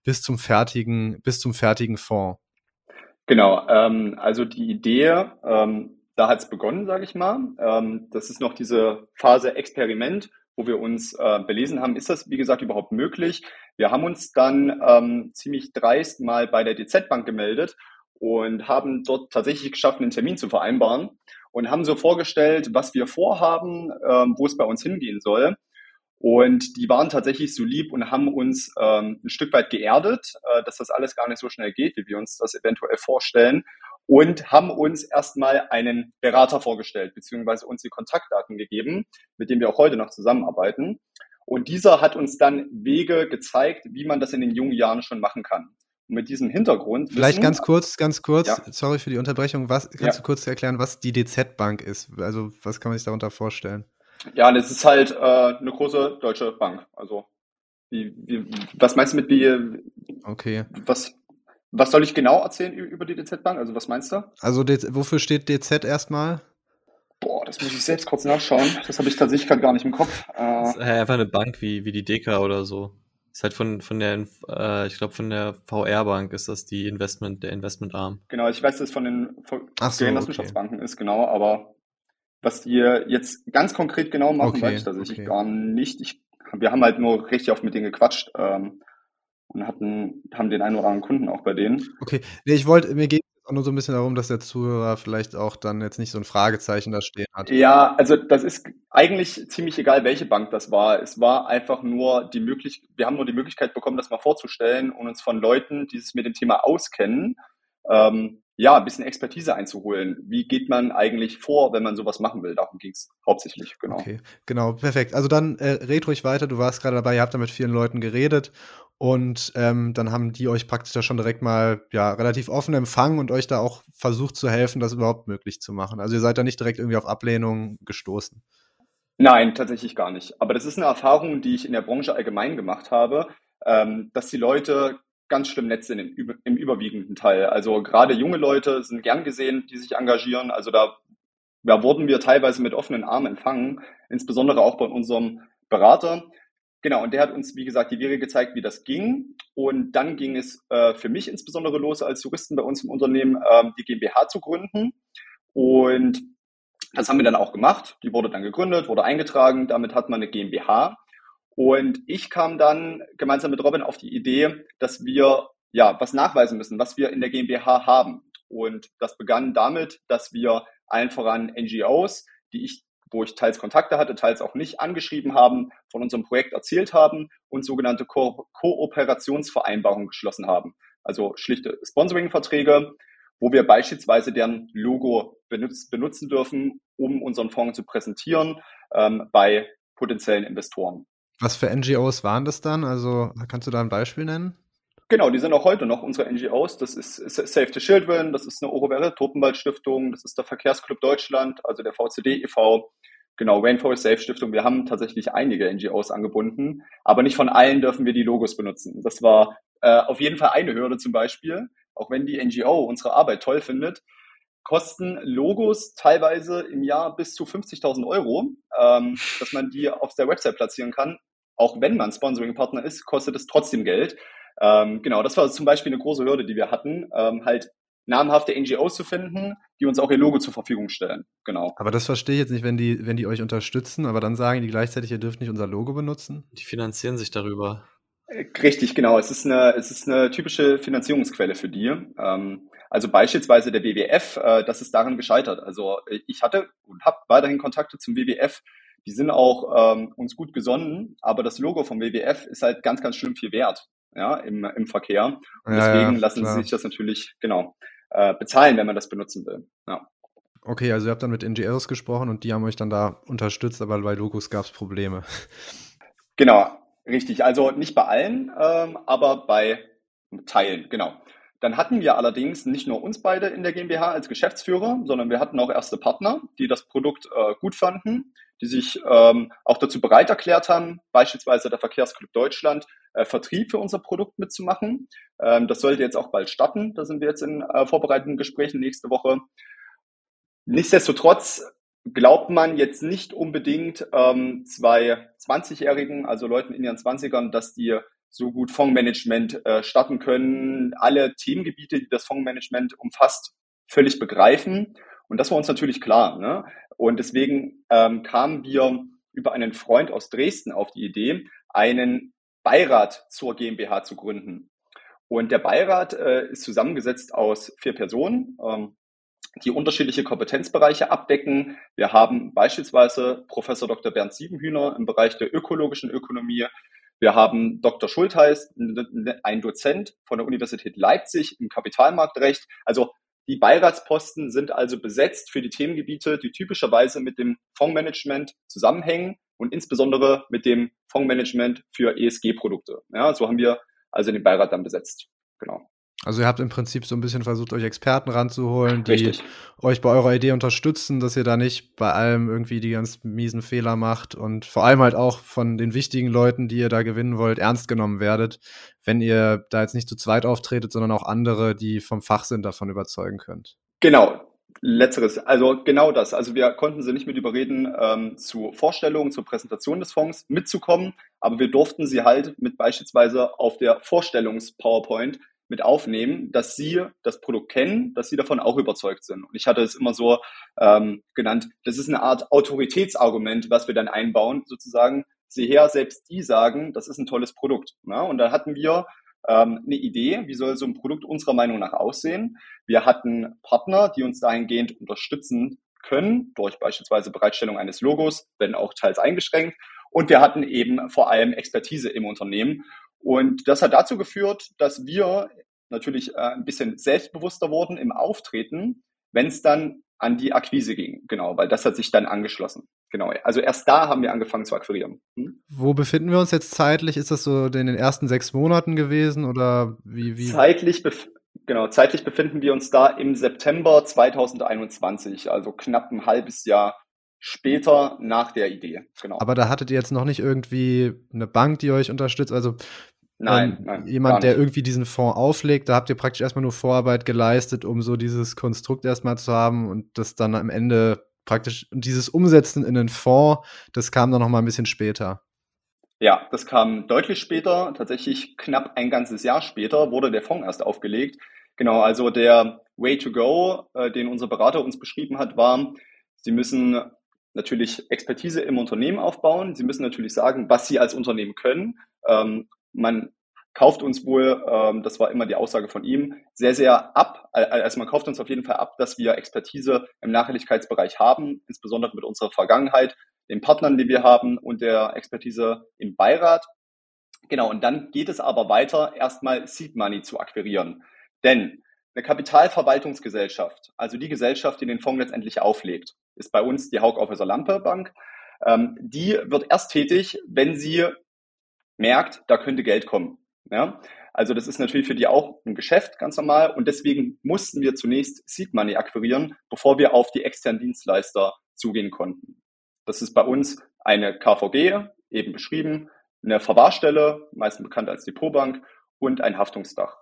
bis zum fertigen, bis zum fertigen Fonds? Genau, ähm, also die Idee, ähm, da hat es begonnen, sage ich mal. Ähm, das ist noch diese Phase Experiment, wo wir uns äh, belesen haben, ist das, wie gesagt, überhaupt möglich? Wir haben uns dann ähm, ziemlich dreist mal bei der DZ Bank gemeldet und haben dort tatsächlich geschafft, einen Termin zu vereinbaren und haben so vorgestellt, was wir vorhaben, ähm, wo es bei uns hingehen soll. Und die waren tatsächlich so lieb und haben uns ähm, ein Stück weit geerdet, äh, dass das alles gar nicht so schnell geht, wie wir uns das eventuell vorstellen. Und haben uns erstmal einen Berater vorgestellt, beziehungsweise uns die Kontaktdaten gegeben, mit dem wir auch heute noch zusammenarbeiten. Und dieser hat uns dann Wege gezeigt, wie man das in den jungen Jahren schon machen kann mit diesem Hintergrund. Vielleicht wissen, ganz kurz, ganz kurz, ja. sorry für die Unterbrechung. Was, kannst ja. du kurz erklären, was die DZ-Bank ist? Also, was kann man sich darunter vorstellen? Ja, das ist halt äh, eine große deutsche Bank. Also, wie, wie, was meinst du mit wie? Okay. Was, was soll ich genau erzählen über die DZ-Bank? Also, was meinst du? Also, wofür steht DZ erstmal? das muss ich selbst kurz nachschauen. Das habe ich tatsächlich gerade gar nicht im Kopf. Äh, das ist einfach eine Bank wie, wie die Deka oder so. Ist halt von, von der, äh, ich glaube, von der VR-Bank ist das die Investment, der Investmentarm. Genau, ich weiß, dass es von den so, Genossenschaftsbanken okay. ist, genau, aber was die jetzt ganz konkret genau machen, okay, weiß ich tatsächlich okay. gar nicht. Ich, wir haben halt nur richtig oft mit denen gequatscht. Ähm, und hatten, haben den einen oder anderen Kunden auch bei denen. Okay, nee, ich wollte, mir geht auch nur so ein bisschen darum, dass der Zuhörer vielleicht auch dann jetzt nicht so ein Fragezeichen da stehen hat. Ja, also das ist eigentlich ziemlich egal, welche Bank das war. Es war einfach nur die Möglichkeit, wir haben nur die Möglichkeit bekommen, das mal vorzustellen und uns von Leuten, die sich mit dem Thema auskennen, ähm, ja, ein bisschen Expertise einzuholen. Wie geht man eigentlich vor, wenn man sowas machen will? Darum ging es hauptsächlich, genau. Okay, genau, perfekt. Also dann äh, red ruhig weiter. Du warst gerade dabei, ihr habt da mit vielen Leuten geredet und ähm, dann haben die euch praktisch da schon direkt mal ja, relativ offen empfangen und euch da auch versucht zu helfen, das überhaupt möglich zu machen. Also ihr seid da nicht direkt irgendwie auf Ablehnung gestoßen. Nein, tatsächlich gar nicht. Aber das ist eine Erfahrung, die ich in der Branche allgemein gemacht habe, ähm, dass die Leute ganz schlimm nett sind im, im überwiegenden Teil. Also gerade junge Leute sind gern gesehen, die sich engagieren. Also da, da wurden wir teilweise mit offenen Armen empfangen, insbesondere auch bei unserem Berater. Genau, und der hat uns, wie gesagt, die Wege gezeigt, wie das ging. Und dann ging es äh, für mich insbesondere los, als Juristen bei uns im Unternehmen äh, die GmbH zu gründen. Und das haben wir dann auch gemacht. Die wurde dann gegründet, wurde eingetragen. Damit hat man eine GmbH. Und ich kam dann gemeinsam mit Robin auf die Idee, dass wir ja was nachweisen müssen, was wir in der GmbH haben. Und das begann damit, dass wir allen voran NGOs, die ich wo ich teils Kontakte hatte, teils auch nicht angeschrieben haben, von unserem Projekt erzählt haben und sogenannte Ko Kooperationsvereinbarungen geschlossen haben. Also schlichte Sponsoring-Verträge, wo wir beispielsweise deren Logo benutz benutzen dürfen, um unseren Fonds zu präsentieren ähm, bei potenziellen Investoren. Was für NGOs waren das dann? Also kannst du da ein Beispiel nennen? Genau, die sind auch heute noch unsere NGOs. Das ist Save the Children, das ist eine Orowelle Tropenwald Stiftung, das ist der Verkehrsclub Deutschland, also der VCD e.V., genau, Rainforest Safe Stiftung. Wir haben tatsächlich einige NGOs angebunden, aber nicht von allen dürfen wir die Logos benutzen. Das war äh, auf jeden Fall eine Hürde zum Beispiel, auch wenn die NGO unsere Arbeit toll findet kosten Logos teilweise im Jahr bis zu 50.000 Euro, ähm, dass man die auf der Website platzieren kann. Auch wenn man Sponsoring-Partner ist, kostet es trotzdem Geld. Ähm, genau, das war zum Beispiel eine große Hürde, die wir hatten, ähm, halt namhafte NGOs zu finden, die uns auch ihr Logo zur Verfügung stellen. Genau. Aber das verstehe ich jetzt nicht, wenn die, wenn die euch unterstützen, aber dann sagen die gleichzeitig, ihr dürft nicht unser Logo benutzen. Die finanzieren sich darüber. Äh, richtig, genau. Es ist eine, es ist eine typische Finanzierungsquelle für die. Ähm, also beispielsweise der WWF, äh, das ist daran gescheitert. Also äh, ich hatte und habe weiterhin Kontakte zum WWF. Die sind auch ähm, uns gut gesonnen, aber das Logo vom WWF ist halt ganz, ganz schlimm viel wert ja, im, im Verkehr. Und ja, deswegen ja, lassen klar. sie sich das natürlich, genau, äh, bezahlen, wenn man das benutzen will. Ja. Okay, also ihr habt dann mit NGOs gesprochen und die haben euch dann da unterstützt, aber bei Logos gab es Probleme. Genau, richtig. Also nicht bei allen, ähm, aber bei Teilen, genau. Dann hatten wir allerdings nicht nur uns beide in der GmbH als Geschäftsführer, sondern wir hatten auch erste Partner, die das Produkt äh, gut fanden, die sich ähm, auch dazu bereit erklärt haben, beispielsweise der Verkehrsclub Deutschland, äh, Vertrieb für unser Produkt mitzumachen. Ähm, das sollte jetzt auch bald starten. Da sind wir jetzt in äh, vorbereitenden Gesprächen nächste Woche. Nichtsdestotrotz glaubt man jetzt nicht unbedingt ähm, zwei 20-Jährigen, also Leuten in ihren 20ern, dass die so gut Fondsmanagement äh, starten können, alle Themengebiete, die das Fondsmanagement umfasst, völlig begreifen. Und das war uns natürlich klar. Ne? Und deswegen ähm, kamen wir über einen Freund aus Dresden auf die Idee, einen Beirat zur GmbH zu gründen. Und der Beirat äh, ist zusammengesetzt aus vier Personen, ähm, die unterschiedliche Kompetenzbereiche abdecken. Wir haben beispielsweise Professor Dr. Bernd Siebenhühner im Bereich der ökologischen Ökonomie. Wir haben Dr. Schultheiß, ein Dozent von der Universität Leipzig im Kapitalmarktrecht. Also die Beiratsposten sind also besetzt für die Themengebiete, die typischerweise mit dem Fondsmanagement zusammenhängen und insbesondere mit dem Fondsmanagement für ESG-Produkte. Ja, so haben wir also den Beirat dann besetzt. Genau. Also ihr habt im Prinzip so ein bisschen versucht, euch Experten ranzuholen, die Richtig. euch bei eurer Idee unterstützen, dass ihr da nicht bei allem irgendwie die ganz miesen Fehler macht und vor allem halt auch von den wichtigen Leuten, die ihr da gewinnen wollt, ernst genommen werdet, wenn ihr da jetzt nicht zu zweit auftretet, sondern auch andere, die vom Fach sind, davon überzeugen könnt. Genau. Letzteres, also genau das. Also wir konnten sie nicht mit überreden, ähm, zu Vorstellungen, zur Präsentation des Fonds mitzukommen, aber wir durften sie halt mit beispielsweise auf der Vorstellungs-PowerPoint mit aufnehmen, dass sie das Produkt kennen, dass sie davon auch überzeugt sind. Und ich hatte es immer so ähm, genannt, das ist eine Art Autoritätsargument, was wir dann einbauen, sozusagen. Sieh her, selbst die sagen, das ist ein tolles Produkt. Ja? Und da hatten wir ähm, eine Idee, wie soll so ein Produkt unserer Meinung nach aussehen. Wir hatten Partner, die uns dahingehend unterstützen können, durch beispielsweise Bereitstellung eines Logos, wenn auch teils eingeschränkt. Und wir hatten eben vor allem Expertise im Unternehmen. Und das hat dazu geführt, dass wir natürlich äh, ein bisschen selbstbewusster wurden im Auftreten, wenn es dann an die Akquise ging. Genau, weil das hat sich dann angeschlossen. Genau, also erst da haben wir angefangen zu akquirieren. Hm? Wo befinden wir uns jetzt zeitlich? Ist das so in den ersten sechs Monaten gewesen oder wie? wie? Zeitlich, genau, zeitlich befinden wir uns da im September 2021, also knapp ein halbes Jahr später nach der Idee. Genau. Aber da hattet ihr jetzt noch nicht irgendwie eine Bank, die euch unterstützt? Also Nein, ähm, nein. Jemand, der irgendwie diesen Fonds auflegt, da habt ihr praktisch erstmal nur Vorarbeit geleistet, um so dieses Konstrukt erstmal zu haben und das dann am Ende praktisch, dieses Umsetzen in einen Fonds, das kam dann nochmal ein bisschen später. Ja, das kam deutlich später, tatsächlich knapp ein ganzes Jahr später wurde der Fonds erst aufgelegt. Genau, also der Way to go, äh, den unser Berater uns beschrieben hat, war, Sie müssen natürlich Expertise im Unternehmen aufbauen. Sie müssen natürlich sagen, was Sie als Unternehmen können. Ähm, man kauft uns wohl, ähm, das war immer die Aussage von ihm, sehr, sehr ab. Also man kauft uns auf jeden Fall ab, dass wir Expertise im Nachhaltigkeitsbereich haben, insbesondere mit unserer Vergangenheit, den Partnern, die wir haben und der Expertise im Beirat. Genau, und dann geht es aber weiter, erstmal Seed Money zu akquirieren. Denn eine Kapitalverwaltungsgesellschaft, also die Gesellschaft, die den Fonds letztendlich auflegt, ist bei uns die Haug Officer Lampe Bank. Ähm, die wird erst tätig, wenn sie merkt, da könnte Geld kommen. Ja? Also das ist natürlich für die auch ein Geschäft, ganz normal. Und deswegen mussten wir zunächst Seed Money akquirieren, bevor wir auf die externen Dienstleister zugehen konnten. Das ist bei uns eine KVG, eben beschrieben, eine Verwahrstelle, meistens bekannt als Depotbank, und ein Haftungsdach.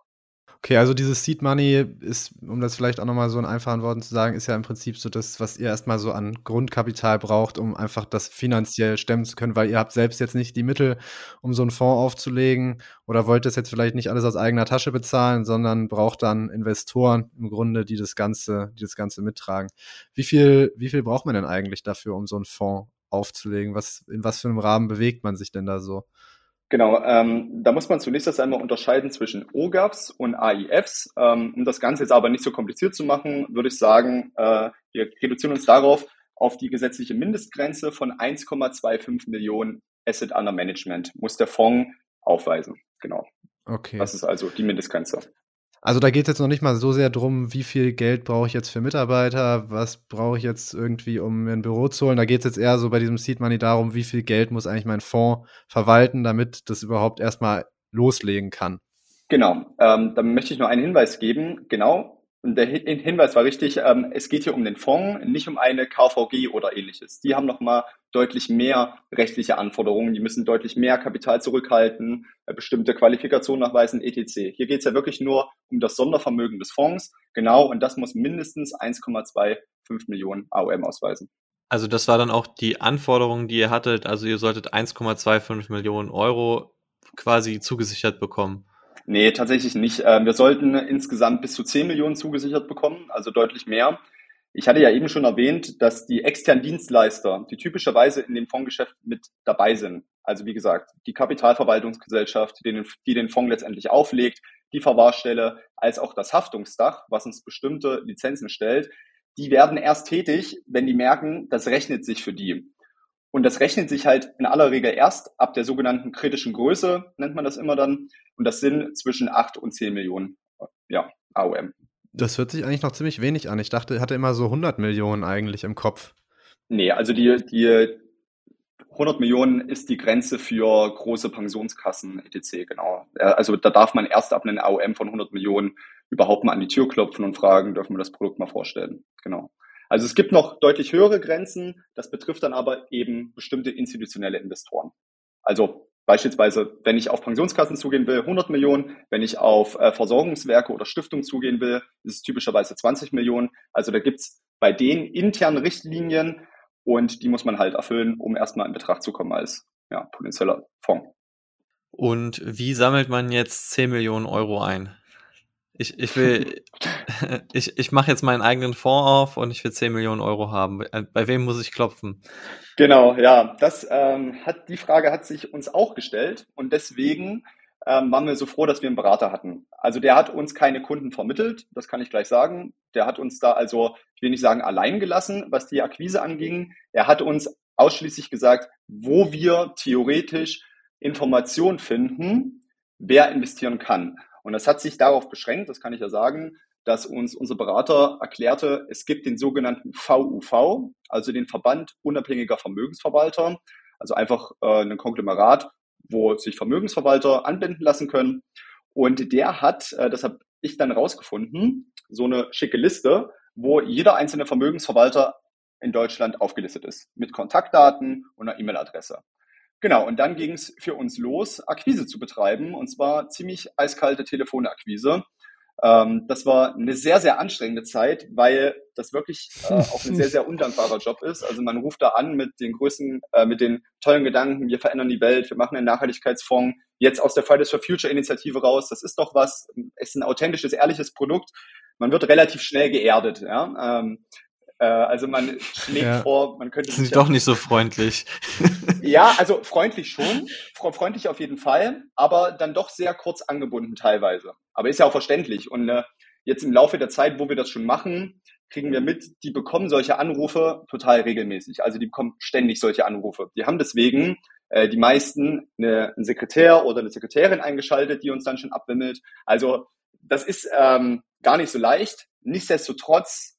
Okay, also dieses Seed Money ist, um das vielleicht auch nochmal so in einfachen Worten zu sagen, ist ja im Prinzip so das, was ihr erstmal so an Grundkapital braucht, um einfach das finanziell stemmen zu können, weil ihr habt selbst jetzt nicht die Mittel, um so einen Fonds aufzulegen oder wollt das jetzt vielleicht nicht alles aus eigener Tasche bezahlen, sondern braucht dann Investoren im Grunde, die das Ganze, die das Ganze mittragen. Wie viel, wie viel braucht man denn eigentlich dafür, um so einen Fonds aufzulegen? Was, in was für einem Rahmen bewegt man sich denn da so? Genau, ähm, da muss man zunächst erst einmal unterscheiden zwischen OGAFs und AIFs. Ähm, um das Ganze jetzt aber nicht so kompliziert zu machen, würde ich sagen, äh, wir reduzieren uns darauf auf die gesetzliche Mindestgrenze von 1,25 Millionen Asset Under Management muss der Fonds aufweisen. Genau. Okay. Das ist also die Mindestgrenze. Also da geht es jetzt noch nicht mal so sehr drum, wie viel Geld brauche ich jetzt für Mitarbeiter, was brauche ich jetzt irgendwie, um mir ein Büro zu holen. Da geht es jetzt eher so bei diesem Seed Money darum, wie viel Geld muss eigentlich mein Fonds verwalten, damit das überhaupt erstmal loslegen kann. Genau, ähm, da möchte ich nur einen Hinweis geben. Genau, der Hinweis war richtig, ähm, es geht hier um den Fonds, nicht um eine KVG oder ähnliches. Die haben nochmal deutlich mehr rechtliche Anforderungen, die müssen deutlich mehr Kapital zurückhalten, äh, bestimmte Qualifikationen nachweisen, etc. Hier geht es ja wirklich nur um das Sondervermögen des Fonds, genau, und das muss mindestens 1,25 Millionen AOM ausweisen. Also das war dann auch die Anforderung, die ihr hattet, also ihr solltet 1,25 Millionen Euro quasi zugesichert bekommen. Nee, tatsächlich nicht. Ähm, wir sollten insgesamt bis zu 10 Millionen zugesichert bekommen, also deutlich mehr. Ich hatte ja eben schon erwähnt, dass die externen Dienstleister, die typischerweise in dem Fondsgeschäft mit dabei sind, also wie gesagt, die Kapitalverwaltungsgesellschaft, die den, die den Fonds letztendlich auflegt, die Verwahrstelle, als auch das Haftungsdach, was uns bestimmte Lizenzen stellt, die werden erst tätig, wenn die merken, das rechnet sich für die. Und das rechnet sich halt in aller Regel erst ab der sogenannten kritischen Größe, nennt man das immer dann. Und das sind zwischen 8 und 10 Millionen ja, AOM. Das hört sich eigentlich noch ziemlich wenig an. Ich dachte, hatte immer so 100 Millionen eigentlich im Kopf. Nee, also die, die 100 Millionen ist die Grenze für große Pensionskassen etc. Genau. Also da darf man erst ab einem AOM von 100 Millionen überhaupt mal an die Tür klopfen und fragen, dürfen wir das Produkt mal vorstellen. Genau. Also es gibt noch deutlich höhere Grenzen. Das betrifft dann aber eben bestimmte institutionelle Investoren. Also Beispielsweise, wenn ich auf Pensionskassen zugehen will, 100 Millionen. Wenn ich auf äh, Versorgungswerke oder Stiftungen zugehen will, ist es typischerweise 20 Millionen. Also da gibt's bei denen interne Richtlinien und die muss man halt erfüllen, um erstmal in Betracht zu kommen als ja, potenzieller Fonds. Und wie sammelt man jetzt 10 Millionen Euro ein? Ich, ich will, ich, ich mache jetzt meinen eigenen Fonds auf und ich will 10 Millionen Euro haben. Äh, bei wem muss ich klopfen? Genau, ja, das ähm, hat die Frage hat sich uns auch gestellt und deswegen ähm, waren wir so froh, dass wir einen Berater hatten. Also der hat uns keine Kunden vermittelt, das kann ich gleich sagen. Der hat uns da also, ich will nicht sagen allein gelassen, was die Akquise anging. Er hat uns ausschließlich gesagt, wo wir theoretisch Informationen finden, wer investieren kann. Und das hat sich darauf beschränkt, das kann ich ja sagen, dass uns unser Berater erklärte, es gibt den sogenannten VUV, also den Verband unabhängiger Vermögensverwalter, also einfach äh, ein Konglomerat, wo sich Vermögensverwalter anbinden lassen können. Und der hat, äh, das habe ich dann rausgefunden, so eine schicke Liste, wo jeder einzelne Vermögensverwalter in Deutschland aufgelistet ist, mit Kontaktdaten und einer E-Mail-Adresse. Genau, und dann ging es für uns los, Akquise zu betreiben, und zwar ziemlich eiskalte Telefonakquise. Ähm, das war eine sehr, sehr anstrengende Zeit, weil das wirklich äh, auch ein sehr, sehr undankbarer Job ist. Also man ruft da an mit den größten, äh, mit den tollen Gedanken, wir verändern die Welt, wir machen einen Nachhaltigkeitsfonds, jetzt aus der Fridays for Future Initiative raus, das ist doch was, es ist ein authentisches, ehrliches Produkt. Man wird relativ schnell geerdet. Ja? Ähm, äh, also man schlägt ja. vor, man könnte sind doch nicht so freundlich. ja, also freundlich schon, freundlich auf jeden Fall, aber dann doch sehr kurz angebunden teilweise. Aber ist ja auch verständlich. Und äh, jetzt im Laufe der Zeit, wo wir das schon machen, kriegen wir mit, die bekommen solche Anrufe total regelmäßig. Also die bekommen ständig solche Anrufe. Die haben deswegen äh, die meisten eine, einen Sekretär oder eine Sekretärin eingeschaltet, die uns dann schon abwimmelt. Also das ist ähm, gar nicht so leicht. Nichtsdestotrotz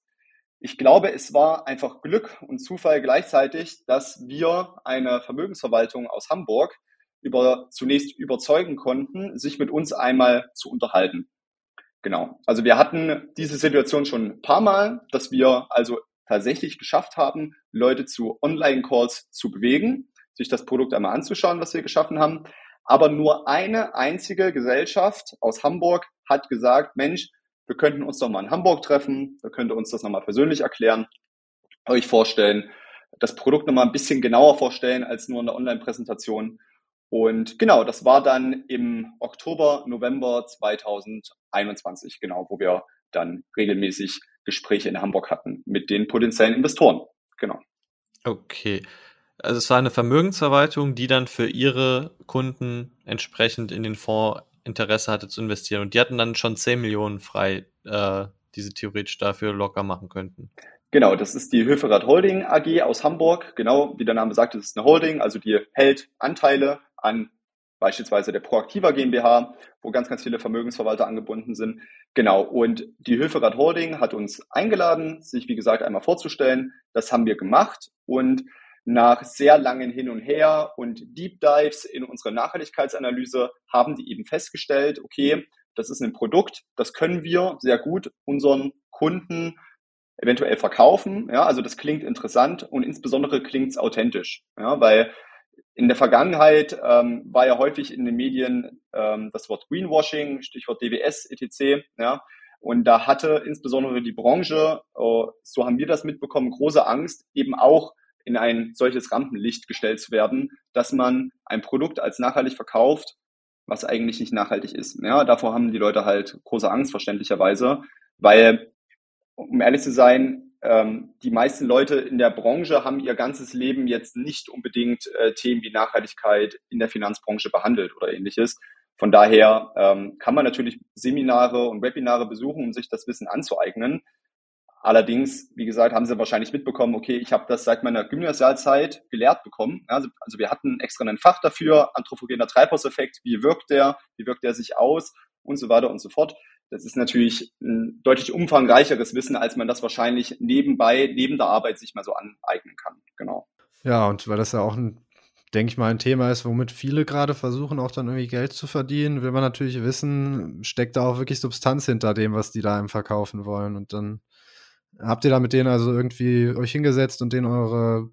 ich glaube, es war einfach Glück und Zufall gleichzeitig, dass wir eine Vermögensverwaltung aus Hamburg über, zunächst überzeugen konnten, sich mit uns einmal zu unterhalten. Genau. Also wir hatten diese Situation schon ein paar Mal, dass wir also tatsächlich geschafft haben, Leute zu Online-Calls zu bewegen, sich das Produkt einmal anzuschauen, was wir geschaffen haben. Aber nur eine einzige Gesellschaft aus Hamburg hat gesagt, Mensch, wir könnten uns doch mal in Hamburg treffen, wir könnten uns das nochmal persönlich erklären, euch vorstellen, das Produkt nochmal ein bisschen genauer vorstellen als nur in der Online-Präsentation. Und genau, das war dann im Oktober, November 2021, genau, wo wir dann regelmäßig Gespräche in Hamburg hatten mit den potenziellen Investoren. Genau. Okay. Also es war eine Vermögensverwaltung, die dann für ihre Kunden entsprechend in den Fonds Interesse hatte zu investieren. Und die hatten dann schon 10 Millionen frei, äh, die sie theoretisch dafür locker machen könnten. Genau, das ist die Höferath Holding AG aus Hamburg. Genau, wie der Name sagt, das ist eine Holding, also die hält Anteile an beispielsweise der Proaktiva GmbH, wo ganz, ganz viele Vermögensverwalter angebunden sind. Genau, und die Höferath Holding hat uns eingeladen, sich wie gesagt einmal vorzustellen. Das haben wir gemacht und nach sehr langen Hin und Her und Deep Dives in unsere Nachhaltigkeitsanalyse haben die eben festgestellt, okay, das ist ein Produkt, das können wir sehr gut unseren Kunden eventuell verkaufen. Ja, also das klingt interessant und insbesondere klingt es authentisch, ja, weil in der Vergangenheit ähm, war ja häufig in den Medien ähm, das Wort Greenwashing, Stichwort DWS, etc. Ja, und da hatte insbesondere die Branche, äh, so haben wir das mitbekommen, große Angst, eben auch in ein solches Rampenlicht gestellt zu werden, dass man ein Produkt als nachhaltig verkauft, was eigentlich nicht nachhaltig ist. Ja, davor haben die Leute halt große Angst, verständlicherweise, weil, um ehrlich zu sein, ähm, die meisten Leute in der Branche haben ihr ganzes Leben jetzt nicht unbedingt äh, Themen wie Nachhaltigkeit in der Finanzbranche behandelt oder ähnliches. Von daher ähm, kann man natürlich Seminare und Webinare besuchen, um sich das Wissen anzueignen. Allerdings, wie gesagt, haben sie wahrscheinlich mitbekommen, okay, ich habe das seit meiner Gymnasialzeit gelehrt bekommen. Also, also wir hatten extra ein Fach dafür, anthropogener Treibhauseffekt, wie wirkt der, wie wirkt der sich aus und so weiter und so fort. Das ist natürlich ein deutlich umfangreicheres Wissen, als man das wahrscheinlich nebenbei, neben der Arbeit sich mal so aneignen kann. Genau. Ja, und weil das ja auch ein, denke ich mal, ein Thema ist, womit viele gerade versuchen, auch dann irgendwie Geld zu verdienen, will man natürlich wissen, steckt da auch wirklich Substanz hinter dem, was die da einem verkaufen wollen. Und dann Habt ihr da mit denen also irgendwie euch hingesetzt und denen eure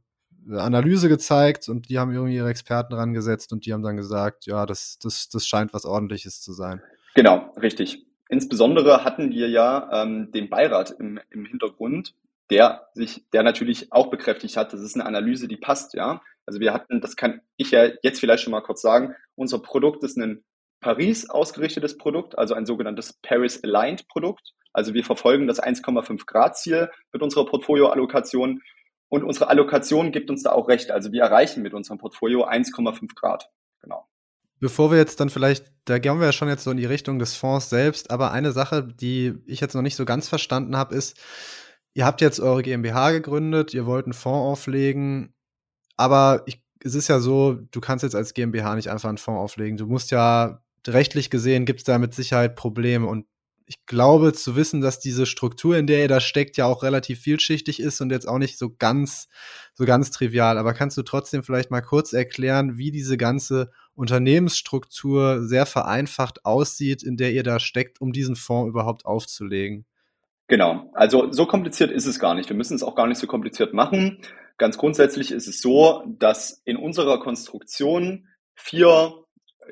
Analyse gezeigt und die haben irgendwie ihre Experten rangesetzt und die haben dann gesagt, ja, das, das, das scheint was ordentliches zu sein. Genau, richtig. Insbesondere hatten wir ja ähm, den Beirat im, im Hintergrund, der sich, der natürlich auch bekräftigt hat, das ist eine Analyse, die passt, ja. Also wir hatten, das kann ich ja jetzt vielleicht schon mal kurz sagen, unser Produkt ist ein Paris ausgerichtetes Produkt, also ein sogenanntes Paris Aligned Produkt. Also wir verfolgen das 1,5 Grad Ziel mit unserer Portfolioallokation und unsere Allokation gibt uns da auch recht. Also wir erreichen mit unserem Portfolio 1,5 Grad. Genau. Bevor wir jetzt dann vielleicht, da gehen wir ja schon jetzt so in die Richtung des Fonds selbst, aber eine Sache, die ich jetzt noch nicht so ganz verstanden habe, ist, ihr habt jetzt eure GmbH gegründet, ihr wollt einen Fonds auflegen, aber ich, es ist ja so, du kannst jetzt als GmbH nicht einfach einen Fonds auflegen. Du musst ja rechtlich gesehen gibt es da mit Sicherheit Probleme und ich glaube zu wissen, dass diese Struktur, in der ihr da steckt, ja auch relativ vielschichtig ist und jetzt auch nicht so ganz, so ganz trivial. Aber kannst du trotzdem vielleicht mal kurz erklären, wie diese ganze Unternehmensstruktur sehr vereinfacht aussieht, in der ihr da steckt, um diesen Fonds überhaupt aufzulegen? Genau. Also so kompliziert ist es gar nicht. Wir müssen es auch gar nicht so kompliziert machen. Ganz grundsätzlich ist es so, dass in unserer Konstruktion vier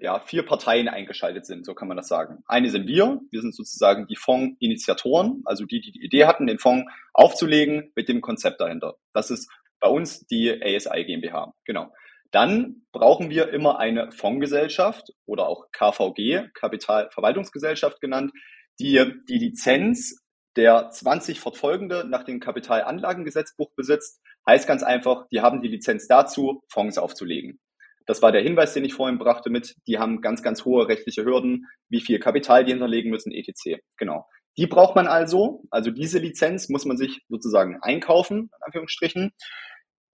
ja, vier Parteien eingeschaltet sind, so kann man das sagen. Eine sind wir, wir sind sozusagen die Fondsinitiatoren, also die, die die Idee hatten, den Fonds aufzulegen mit dem Konzept dahinter. Das ist bei uns die ASI GmbH, genau. Dann brauchen wir immer eine Fondsgesellschaft oder auch KVG, Kapitalverwaltungsgesellschaft genannt, die die Lizenz der 20 Fortfolgende nach dem Kapitalanlagengesetzbuch besitzt. Heißt ganz einfach, die haben die Lizenz dazu, Fonds aufzulegen. Das war der Hinweis, den ich vorhin brachte mit, die haben ganz, ganz hohe rechtliche Hürden, wie viel Kapital die hinterlegen müssen, etc. Genau. Die braucht man also. Also diese Lizenz muss man sich sozusagen einkaufen, in Anführungsstrichen.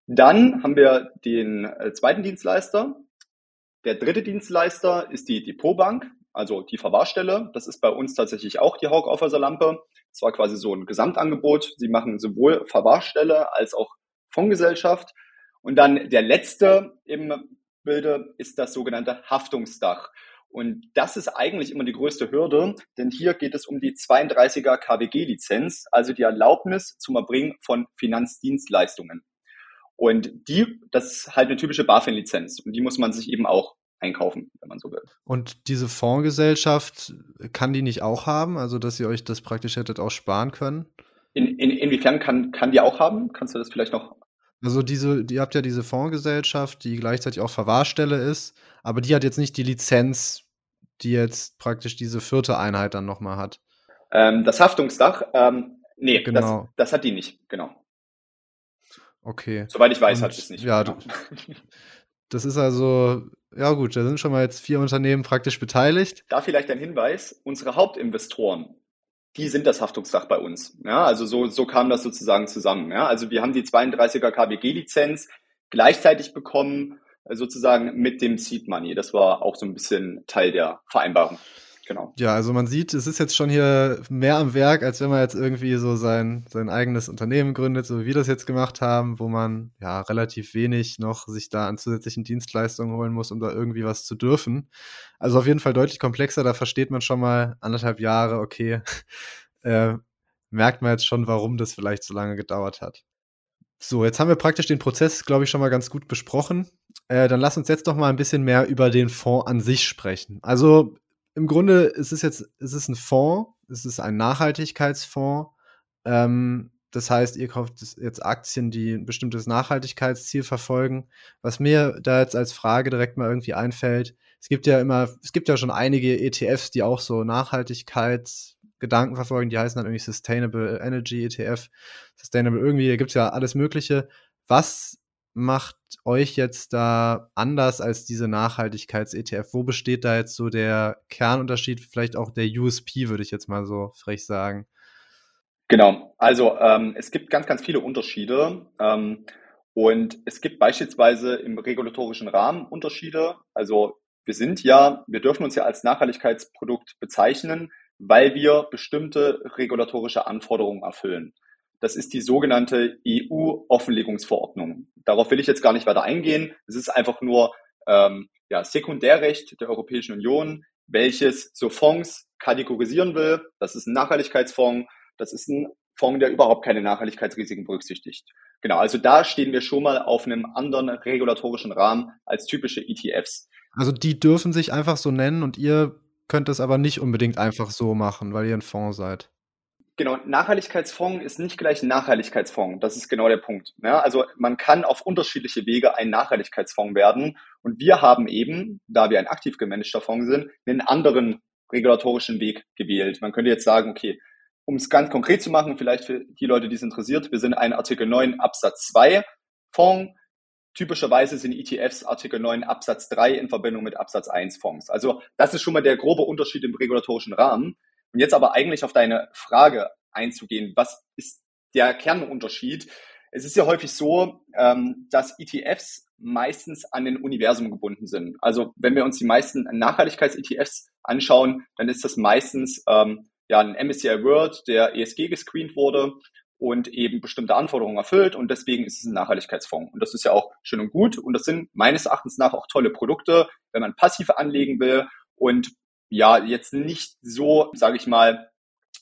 Dann haben wir den äh, zweiten Dienstleister. Der dritte Dienstleister ist die Depotbank, also die Verwahrstelle. Das ist bei uns tatsächlich auch die Officer Lampe. Das war quasi so ein Gesamtangebot. Sie machen sowohl Verwahrstelle als auch Fondsgesellschaft. Und dann der letzte im bilde, ist das sogenannte Haftungsdach. Und das ist eigentlich immer die größte Hürde, denn hier geht es um die 32er KWG-Lizenz, also die Erlaubnis zum Erbringen von Finanzdienstleistungen. Und die, das ist halt eine typische BaFin-Lizenz und die muss man sich eben auch einkaufen, wenn man so will. Und diese Fondsgesellschaft kann die nicht auch haben, also dass ihr euch das praktisch hättet auch sparen können? In, in, inwiefern kann, kann die auch haben? Kannst du das vielleicht noch also diese, ihr habt ja diese Fondsgesellschaft, die gleichzeitig auch Verwahrstelle ist, aber die hat jetzt nicht die Lizenz, die jetzt praktisch diese vierte Einheit dann nochmal hat. Ähm, das Haftungsdach, ähm, nee, genau. das, das, hat die nicht, genau. Okay. Soweit ich weiß, Und, hat es nicht. Ja, genau. das ist also, ja gut, da sind schon mal jetzt vier Unternehmen praktisch beteiligt. Da vielleicht ein Hinweis, unsere Hauptinvestoren die sind das Haftungsdach bei uns. Ja, also so, so kam das sozusagen zusammen. Ja, also wir haben die 32er KBG-Lizenz gleichzeitig bekommen, äh, sozusagen mit dem Seed Money. Das war auch so ein bisschen Teil der Vereinbarung. Genau. Ja, also man sieht, es ist jetzt schon hier mehr am Werk, als wenn man jetzt irgendwie so sein, sein eigenes Unternehmen gründet, so wie wir das jetzt gemacht haben, wo man ja relativ wenig noch sich da an zusätzlichen Dienstleistungen holen muss, um da irgendwie was zu dürfen. Also auf jeden Fall deutlich komplexer, da versteht man schon mal anderthalb Jahre, okay, äh, merkt man jetzt schon, warum das vielleicht so lange gedauert hat. So, jetzt haben wir praktisch den Prozess, glaube ich, schon mal ganz gut besprochen. Äh, dann lass uns jetzt doch mal ein bisschen mehr über den Fonds an sich sprechen. Also im Grunde ist es jetzt, es ist ein Fonds, es ist ein Nachhaltigkeitsfonds. Ähm, das heißt, ihr kauft jetzt Aktien, die ein bestimmtes Nachhaltigkeitsziel verfolgen. Was mir da jetzt als Frage direkt mal irgendwie einfällt, es gibt ja immer, es gibt ja schon einige ETFs, die auch so Nachhaltigkeitsgedanken verfolgen, die heißen dann irgendwie Sustainable Energy ETF, Sustainable irgendwie, da gibt es ja alles Mögliche. Was macht euch jetzt da anders als diese Nachhaltigkeits-ETF? Wo besteht da jetzt so der Kernunterschied, vielleicht auch der USP, würde ich jetzt mal so frech sagen? Genau, also ähm, es gibt ganz, ganz viele Unterschiede. Ähm, und es gibt beispielsweise im regulatorischen Rahmen Unterschiede. Also wir sind ja, wir dürfen uns ja als Nachhaltigkeitsprodukt bezeichnen, weil wir bestimmte regulatorische Anforderungen erfüllen. Das ist die sogenannte EU-Offenlegungsverordnung. Darauf will ich jetzt gar nicht weiter eingehen. Es ist einfach nur ähm, ja, Sekundärrecht der Europäischen Union, welches so Fonds kategorisieren will. Das ist ein Nachhaltigkeitsfonds, das ist ein Fonds, der überhaupt keine Nachhaltigkeitsrisiken berücksichtigt. Genau, also da stehen wir schon mal auf einem anderen regulatorischen Rahmen als typische ETFs. Also die dürfen sich einfach so nennen und ihr könnt es aber nicht unbedingt einfach so machen, weil ihr ein Fonds seid. Genau, Nachhaltigkeitsfonds ist nicht gleich ein Nachhaltigkeitsfonds. Das ist genau der Punkt. Ja, also man kann auf unterschiedliche Wege ein Nachhaltigkeitsfonds werden. Und wir haben eben, da wir ein aktiv gemanagter Fonds sind, einen anderen regulatorischen Weg gewählt. Man könnte jetzt sagen, okay, um es ganz konkret zu machen, vielleicht für die Leute, die es interessiert, wir sind ein Artikel 9 Absatz 2 Fonds. Typischerweise sind ETFs Artikel 9 Absatz 3 in Verbindung mit Absatz 1 Fonds. Also das ist schon mal der grobe Unterschied im regulatorischen Rahmen. Und jetzt aber eigentlich auf deine Frage einzugehen, was ist der Kernunterschied? Es ist ja häufig so, ähm, dass ETFs meistens an den Universum gebunden sind. Also wenn wir uns die meisten Nachhaltigkeits-ETFs anschauen, dann ist das meistens ähm, ja ein MSCI World, der ESG gescreent wurde und eben bestimmte Anforderungen erfüllt und deswegen ist es ein Nachhaltigkeitsfonds. Und das ist ja auch schön und gut und das sind meines Erachtens nach auch tolle Produkte, wenn man passiv anlegen will und ja, jetzt nicht so, sage ich mal,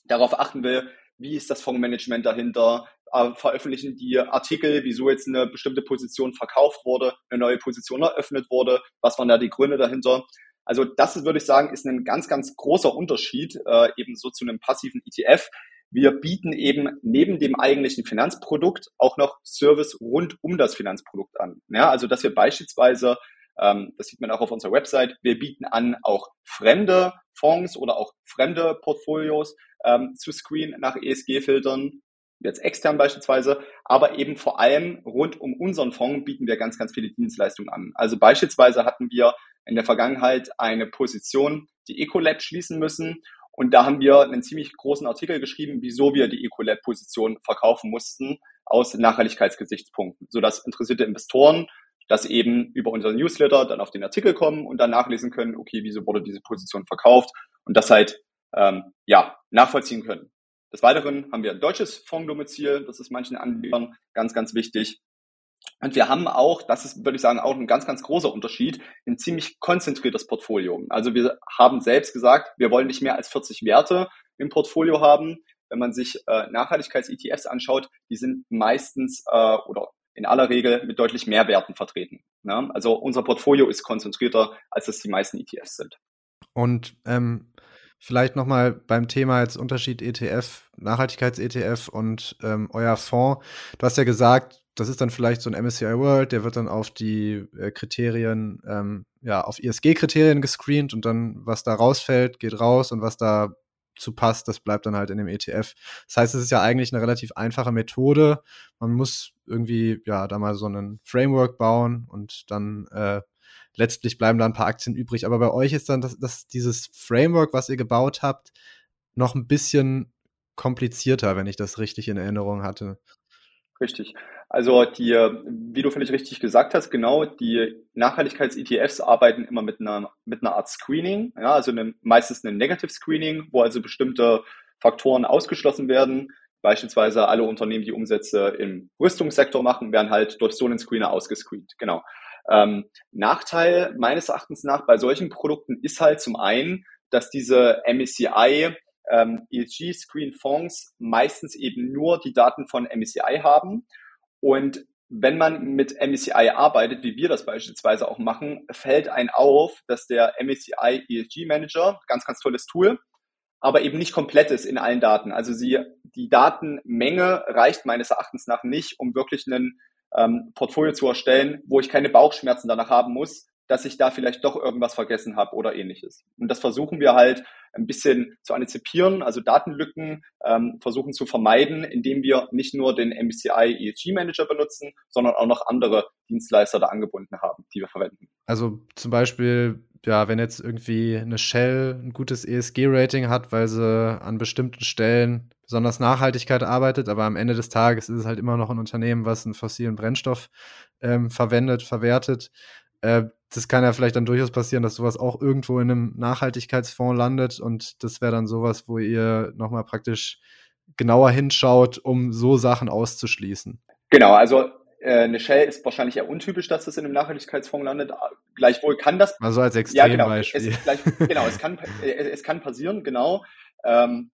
darauf achten will, wie ist das Fondsmanagement dahinter, äh, veröffentlichen die Artikel, wieso jetzt eine bestimmte Position verkauft wurde, eine neue Position eröffnet wurde, was waren da die Gründe dahinter. Also das würde ich sagen, ist ein ganz, ganz großer Unterschied äh, eben so zu einem passiven ETF. Wir bieten eben neben dem eigentlichen Finanzprodukt auch noch Service rund um das Finanzprodukt an. Ja, also dass wir beispielsweise, das sieht man auch auf unserer Website, wir bieten an, auch fremde Fonds oder auch fremde Portfolios ähm, zu screenen nach ESG-Filtern, jetzt extern beispielsweise, aber eben vor allem rund um unseren Fonds bieten wir ganz, ganz viele Dienstleistungen an. Also beispielsweise hatten wir in der Vergangenheit eine Position, die Ecolab schließen müssen. Und da haben wir einen ziemlich großen Artikel geschrieben, wieso wir die Ecolab-Position verkaufen mussten aus Nachhaltigkeitsgesichtspunkten, sodass interessierte Investoren das eben über unseren Newsletter dann auf den Artikel kommen und dann nachlesen können, okay, wieso wurde diese Position verkauft und das halt ähm, ja nachvollziehen können. Des Weiteren haben wir ein deutsches Fonddomizil, das ist manchen Anbietern ganz, ganz wichtig. Und wir haben auch, das ist, würde ich sagen, auch ein ganz, ganz großer Unterschied, ein ziemlich konzentriertes Portfolio. Also wir haben selbst gesagt, wir wollen nicht mehr als 40 Werte im Portfolio haben. Wenn man sich äh, Nachhaltigkeits-ETFs anschaut, die sind meistens äh, oder in aller Regel mit deutlich mehr Werten vertreten. Ne? Also unser Portfolio ist konzentrierter, als es die meisten ETFs sind. Und ähm, Vielleicht nochmal beim Thema jetzt Unterschied ETF, Nachhaltigkeits-ETF und ähm, euer Fonds. Du hast ja gesagt, das ist dann vielleicht so ein MSCI World, der wird dann auf die äh, Kriterien, ähm, ja, auf ESG-Kriterien gescreent und dann, was da rausfällt, geht raus und was da zu passt, das bleibt dann halt in dem ETF. Das heißt, es ist ja eigentlich eine relativ einfache Methode. Man muss irgendwie, ja, da mal so einen Framework bauen und dann äh, letztlich bleiben da ein paar Aktien übrig. Aber bei euch ist dann das, das, dieses Framework, was ihr gebaut habt, noch ein bisschen komplizierter, wenn ich das richtig in Erinnerung hatte. Richtig. Also die, wie du völlig richtig gesagt hast, genau, die Nachhaltigkeits-ETFs arbeiten immer mit einer, mit einer Art Screening, ja, also eine, meistens ein Negative Screening, wo also bestimmte Faktoren ausgeschlossen werden. Beispielsweise alle Unternehmen, die Umsätze im Rüstungssektor machen, werden halt durch so einen Screener ausgescreent. Genau. Ähm, Nachteil meines Erachtens nach bei solchen Produkten ist halt zum einen, dass diese MSCI ähm, ESG-Screen-Fonds meistens eben nur die Daten von MSCI haben. Und wenn man mit MSCI arbeitet, wie wir das beispielsweise auch machen, fällt ein auf, dass der MSCI ESG Manager, ganz, ganz tolles Tool, aber eben nicht komplett ist in allen Daten. Also sie, die Datenmenge reicht meines Erachtens nach nicht, um wirklich einen ähm, Portfolio zu erstellen, wo ich keine Bauchschmerzen danach haben muss, dass ich da vielleicht doch irgendwas vergessen habe oder ähnliches. Und das versuchen wir halt ein bisschen zu antizipieren, also Datenlücken ähm, versuchen zu vermeiden, indem wir nicht nur den MBCI ESG Manager benutzen, sondern auch noch andere Dienstleister da angebunden haben, die wir verwenden. Also zum Beispiel, ja, wenn jetzt irgendwie eine Shell ein gutes ESG-Rating hat, weil sie an bestimmten Stellen besonders Nachhaltigkeit arbeitet, aber am Ende des Tages ist es halt immer noch ein Unternehmen, was einen fossilen Brennstoff ähm, verwendet, verwertet. Äh, das kann ja vielleicht dann durchaus passieren, dass sowas auch irgendwo in einem Nachhaltigkeitsfonds landet und das wäre dann sowas, wo ihr nochmal praktisch genauer hinschaut, um so Sachen auszuschließen. Genau, also äh, eine Shell ist wahrscheinlich eher untypisch, dass das in einem Nachhaltigkeitsfonds landet. Gleichwohl kann das. Also als Extrembeispiel. Ja, genau. Es, gleich, genau, es kann, äh, es kann passieren, genau. Ähm,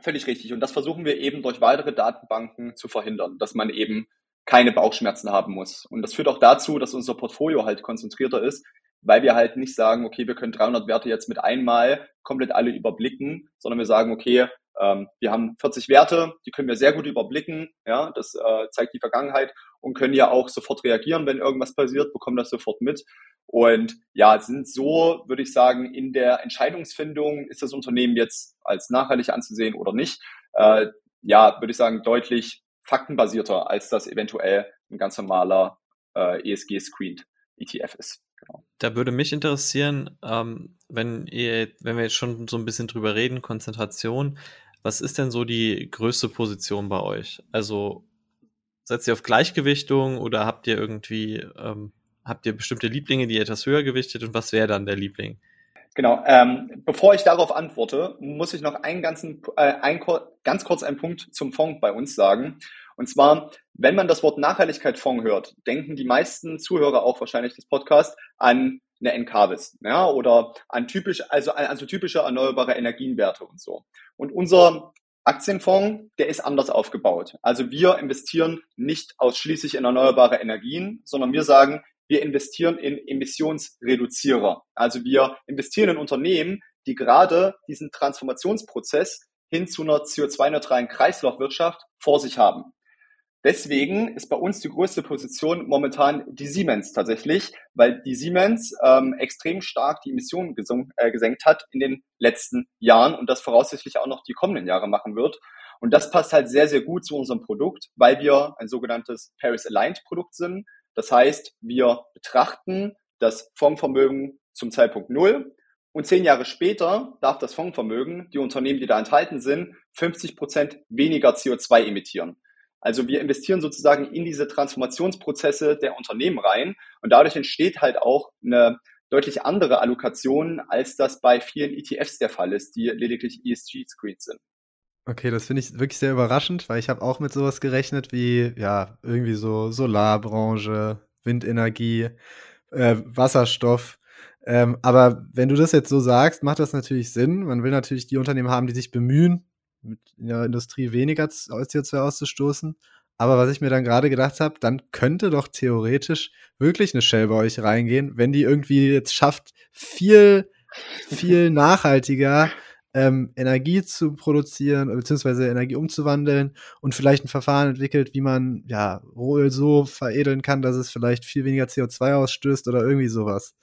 Völlig richtig. Und das versuchen wir eben durch weitere Datenbanken zu verhindern, dass man eben keine Bauchschmerzen haben muss. Und das führt auch dazu, dass unser Portfolio halt konzentrierter ist, weil wir halt nicht sagen, okay, wir können 300 Werte jetzt mit einmal komplett alle überblicken, sondern wir sagen, okay, ähm, wir haben 40 Werte, die können wir sehr gut überblicken, ja, das äh, zeigt die Vergangenheit und können ja auch sofort reagieren, wenn irgendwas passiert, bekommen das sofort mit. Und ja, sind so, würde ich sagen, in der Entscheidungsfindung, ist das Unternehmen jetzt als nachhaltig anzusehen oder nicht, äh, ja, würde ich sagen, deutlich faktenbasierter, als das eventuell ein ganz normaler äh, ESG-Screened ETF ist. Genau. Da würde mich interessieren, ähm, wenn ihr, wenn wir jetzt schon so ein bisschen drüber reden, Konzentration, was ist denn so die größte Position bei euch? Also setzt ihr auf Gleichgewichtung oder habt ihr irgendwie, ähm, habt ihr bestimmte Lieblinge, die etwas höher gewichtet und was wäre dann der Liebling? Genau. Ähm, bevor ich darauf antworte, muss ich noch einen ganzen, äh, ein, ganz kurz einen Punkt zum Fonds bei uns sagen. Und zwar, wenn man das Wort Nachhaltigkeit-Fonds hört, denken die meisten Zuhörer auch wahrscheinlich des Podcasts an eine Encarvis, ja, oder an typisch, also also typische erneuerbare Energienwerte und so. Und unser Aktienfonds, der ist anders aufgebaut. Also wir investieren nicht ausschließlich in erneuerbare Energien, sondern wir sagen, wir investieren in Emissionsreduzierer. Also wir investieren in Unternehmen, die gerade diesen Transformationsprozess hin zu einer CO2-neutralen Kreislaufwirtschaft vor sich haben. Deswegen ist bei uns die größte Position momentan die Siemens tatsächlich, weil die Siemens ähm, extrem stark die Emissionen gesunk, äh, gesenkt hat in den letzten Jahren und das voraussichtlich auch noch die kommenden Jahre machen wird. Und das passt halt sehr, sehr gut zu unserem Produkt, weil wir ein sogenanntes Paris-Aligned Produkt sind. Das heißt, wir betrachten das Fondsvermögen zum Zeitpunkt Null und zehn Jahre später darf das Fondsvermögen, die Unternehmen, die da enthalten sind, 50 Prozent weniger CO2 emittieren. Also wir investieren sozusagen in diese Transformationsprozesse der Unternehmen rein und dadurch entsteht halt auch eine deutlich andere Allokation, als das bei vielen ETFs der Fall ist, die lediglich ESG-Screens sind. Okay, das finde ich wirklich sehr überraschend, weil ich habe auch mit sowas gerechnet wie, ja, irgendwie so Solarbranche, Windenergie, äh, Wasserstoff. Ähm, aber wenn du das jetzt so sagst, macht das natürlich Sinn. Man will natürlich die Unternehmen haben, die sich bemühen, mit in der Industrie weniger CO2 auszustoßen. Aber was ich mir dann gerade gedacht habe, dann könnte doch theoretisch wirklich eine Shell bei euch reingehen, wenn die irgendwie jetzt schafft, viel, viel nachhaltiger ähm, Energie zu produzieren, beziehungsweise Energie umzuwandeln und vielleicht ein Verfahren entwickelt, wie man ja Rohöl so veredeln kann, dass es vielleicht viel weniger CO2 ausstößt oder irgendwie sowas.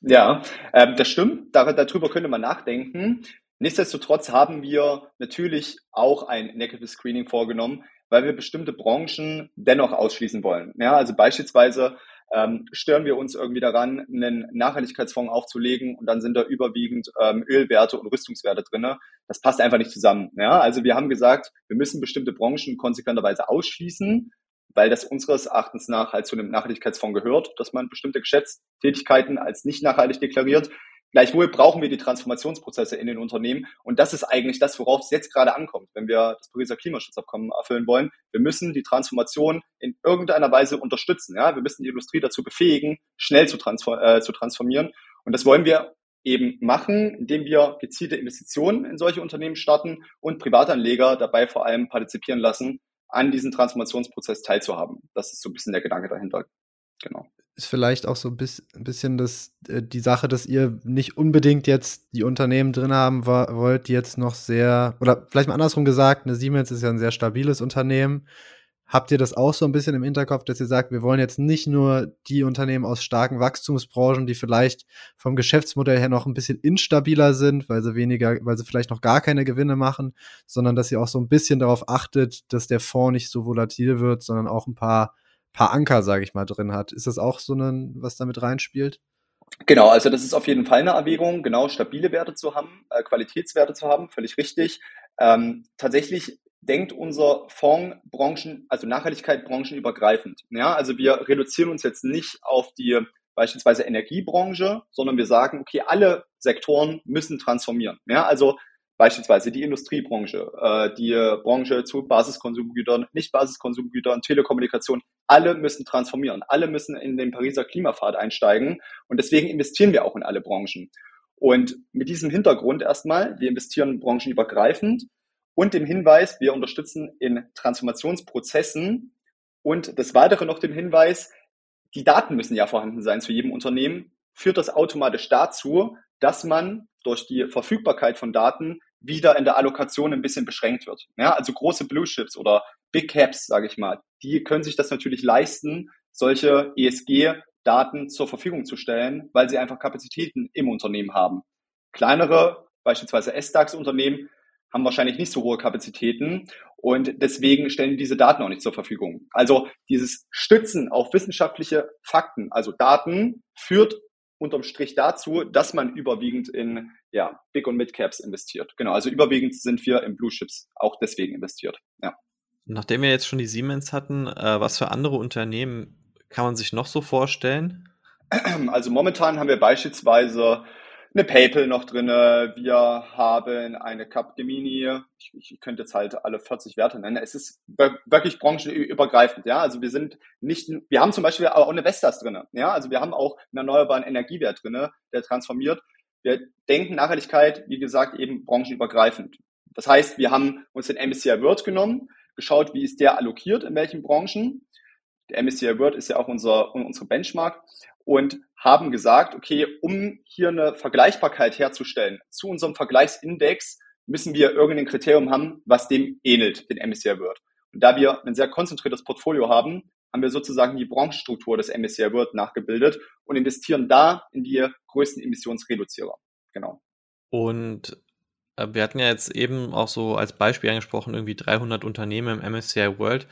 Ja, ähm, das stimmt. Dar darüber könnte man nachdenken. Nichtsdestotrotz haben wir natürlich auch ein Negative Screening vorgenommen, weil wir bestimmte Branchen dennoch ausschließen wollen. Ja, also beispielsweise ähm, stören wir uns irgendwie daran, einen Nachhaltigkeitsfonds aufzulegen und dann sind da überwiegend ähm, Ölwerte und Rüstungswerte drinne. Das passt einfach nicht zusammen. Ja, also wir haben gesagt, wir müssen bestimmte Branchen konsequenterweise ausschließen, weil das unseres Erachtens nach halt zu einem Nachhaltigkeitsfonds gehört, dass man bestimmte Geschäftstätigkeiten als nicht nachhaltig deklariert. Gleichwohl brauchen wir die Transformationsprozesse in den Unternehmen. Und das ist eigentlich das, worauf es jetzt gerade ankommt, wenn wir das Pariser Klimaschutzabkommen erfüllen wollen. Wir müssen die Transformation in irgendeiner Weise unterstützen. Ja? Wir müssen die Industrie dazu befähigen, schnell zu, transform äh, zu transformieren. Und das wollen wir eben machen, indem wir gezielte Investitionen in solche Unternehmen starten und Privatanleger dabei vor allem partizipieren lassen, an diesem Transformationsprozess teilzuhaben. Das ist so ein bisschen der Gedanke dahinter. Genau ist vielleicht auch so ein bisschen das, äh, die Sache, dass ihr nicht unbedingt jetzt die Unternehmen drin haben wollt, die jetzt noch sehr, oder vielleicht mal andersrum gesagt, eine Siemens ist ja ein sehr stabiles Unternehmen. Habt ihr das auch so ein bisschen im Hinterkopf, dass ihr sagt, wir wollen jetzt nicht nur die Unternehmen aus starken Wachstumsbranchen, die vielleicht vom Geschäftsmodell her noch ein bisschen instabiler sind, weil sie weniger, weil sie vielleicht noch gar keine Gewinne machen, sondern dass ihr auch so ein bisschen darauf achtet, dass der Fonds nicht so volatil wird, sondern auch ein paar paar Anker, sage ich mal, drin hat. Ist das auch so ein, was damit reinspielt? Genau, also das ist auf jeden Fall eine Erwägung, genau stabile Werte zu haben, äh, Qualitätswerte zu haben, völlig richtig. Ähm, tatsächlich denkt unser Fonds Branchen, also Nachhaltigkeit branchenübergreifend. Ja, also wir reduzieren uns jetzt nicht auf die beispielsweise Energiebranche, sondern wir sagen, okay, alle Sektoren müssen transformieren. Ja, also Beispielsweise die Industriebranche, äh, die Branche zu Basiskonsumgütern, Nicht-Basiskonsumgütern, Telekommunikation, alle müssen transformieren, alle müssen in den Pariser Klimapfad einsteigen. Und deswegen investieren wir auch in alle Branchen. Und mit diesem Hintergrund erstmal, wir investieren branchenübergreifend. Und dem Hinweis, wir unterstützen in Transformationsprozessen. Und des Weiteren noch dem Hinweis, die Daten müssen ja vorhanden sein zu jedem Unternehmen, führt das automatisch dazu, dass man durch die Verfügbarkeit von Daten wieder in der Allokation ein bisschen beschränkt wird. Ja, also große Blue Chips oder Big Caps, sage ich mal, die können sich das natürlich leisten, solche ESG-Daten zur Verfügung zu stellen, weil sie einfach Kapazitäten im Unternehmen haben. Kleinere, beispielsweise S-DAX-Unternehmen, haben wahrscheinlich nicht so hohe Kapazitäten und deswegen stellen diese Daten auch nicht zur Verfügung. Also dieses Stützen auf wissenschaftliche Fakten, also Daten, führt unterm Strich dazu, dass man überwiegend in ja, Big und Mid Caps investiert. Genau, also überwiegend sind wir in Blue Chips auch deswegen investiert. Ja. Nachdem wir jetzt schon die Siemens hatten, äh, was für andere Unternehmen kann man sich noch so vorstellen? Also momentan haben wir beispielsweise eine PayPal noch drinne. Wir haben eine Capgemini. Ich, ich könnte jetzt halt alle 40 Werte nennen. Es ist wirklich branchenübergreifend. Ja, also wir sind nicht, wir haben zum Beispiel auch eine Vestas drinne. Ja, also wir haben auch einen erneuerbaren Energiewert drinne, der transformiert. Wir denken Nachhaltigkeit, wie gesagt, eben branchenübergreifend. Das heißt, wir haben uns den MSCI World genommen, geschaut, wie ist der allokiert, in welchen Branchen. Der MSCI World ist ja auch unser, unsere Benchmark und haben gesagt, okay, um hier eine Vergleichbarkeit herzustellen zu unserem Vergleichsindex, müssen wir irgendein Kriterium haben, was dem ähnelt, den MSCI World. Und da wir ein sehr konzentriertes Portfolio haben, haben wir sozusagen die Branchenstruktur des MSCI World nachgebildet und investieren da in die größten Emissionsreduzierer. Genau. Und äh, wir hatten ja jetzt eben auch so als Beispiel angesprochen, irgendwie 300 Unternehmen im MSCI World.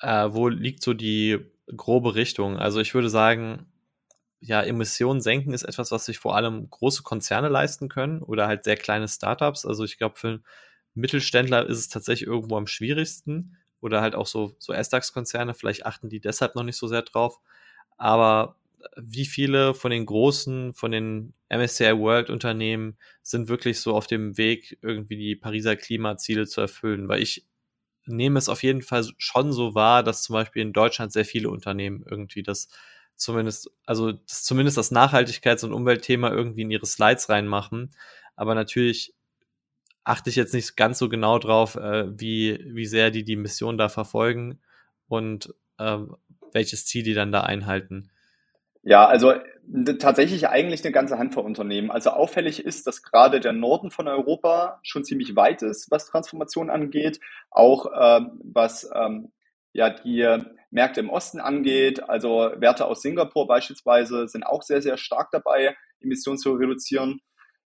Äh, wo liegt so die grobe Richtung. Also ich würde sagen, ja, Emissionen senken ist etwas, was sich vor allem große Konzerne leisten können oder halt sehr kleine Startups. Also ich glaube, für Mittelständler ist es tatsächlich irgendwo am schwierigsten oder halt auch so, so S-DAX-Konzerne, vielleicht achten die deshalb noch nicht so sehr drauf. Aber wie viele von den großen, von den MSCI World Unternehmen sind wirklich so auf dem Weg, irgendwie die Pariser Klimaziele zu erfüllen? Weil ich nehme es auf jeden Fall schon so wahr, dass zum Beispiel in Deutschland sehr viele Unternehmen irgendwie das zumindest, also das, zumindest das Nachhaltigkeits- und Umweltthema irgendwie in ihre Slides reinmachen. Aber natürlich achte ich jetzt nicht ganz so genau drauf, äh, wie, wie sehr die die Mission da verfolgen und äh, welches Ziel die dann da einhalten. Ja, also tatsächlich eigentlich eine ganze Handvoll Unternehmen. Also auffällig ist, dass gerade der Norden von Europa schon ziemlich weit ist, was Transformation angeht, auch ähm, was ähm, ja die Märkte im Osten angeht. Also Werte aus Singapur beispielsweise sind auch sehr, sehr stark dabei, Emissionen zu reduzieren.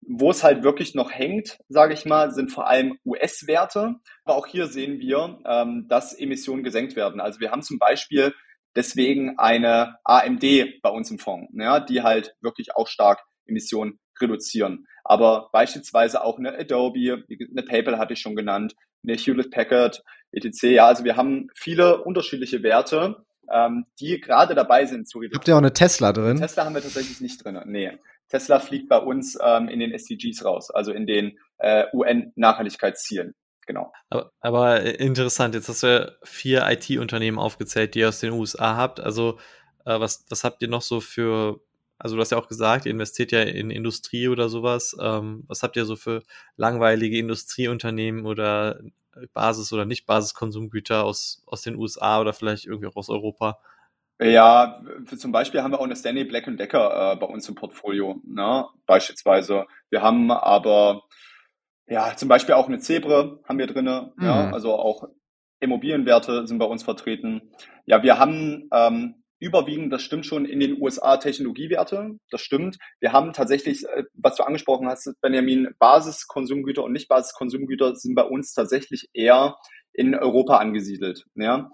Wo es halt wirklich noch hängt, sage ich mal, sind vor allem US-Werte. Aber auch hier sehen wir, ähm, dass Emissionen gesenkt werden. Also wir haben zum Beispiel deswegen eine AMD bei uns im Fonds, ja, die halt wirklich auch stark Emissionen reduzieren. Aber beispielsweise auch eine Adobe, eine PayPal hatte ich schon genannt, eine Hewlett Packard, etc. Ja, also wir haben viele unterschiedliche Werte, ähm, die gerade dabei sind zu reduzieren. Habt ihr auch eine Tesla drin? Tesla haben wir tatsächlich nicht drin. Nee. Tesla fliegt bei uns ähm, in den SDGs raus, also in den äh, UN-Nachhaltigkeitszielen. Genau. Aber, aber, interessant, jetzt hast du ja vier IT-Unternehmen aufgezählt, die ihr aus den USA habt. Also, äh, was, was habt ihr noch so für, also du hast ja auch gesagt, ihr investiert ja in Industrie oder sowas. Ähm, was habt ihr so für langweilige Industrieunternehmen oder Basis- oder Nicht-Basiskonsumgüter aus, aus den USA oder vielleicht irgendwie auch aus Europa? Ja, zum Beispiel haben wir auch eine Stanley Black Decker äh, bei uns im Portfolio, ne? beispielsweise. Wir haben aber ja, zum Beispiel auch eine Zebre haben wir drinne. Mhm. Ja, also auch Immobilienwerte sind bei uns vertreten. Ja, wir haben ähm, überwiegend, das stimmt schon, in den USA Technologiewerte. Das stimmt. Wir haben tatsächlich, äh, was du angesprochen hast, Benjamin, Basiskonsumgüter und Nicht-Basiskonsumgüter sind bei uns tatsächlich eher in Europa angesiedelt. Ja.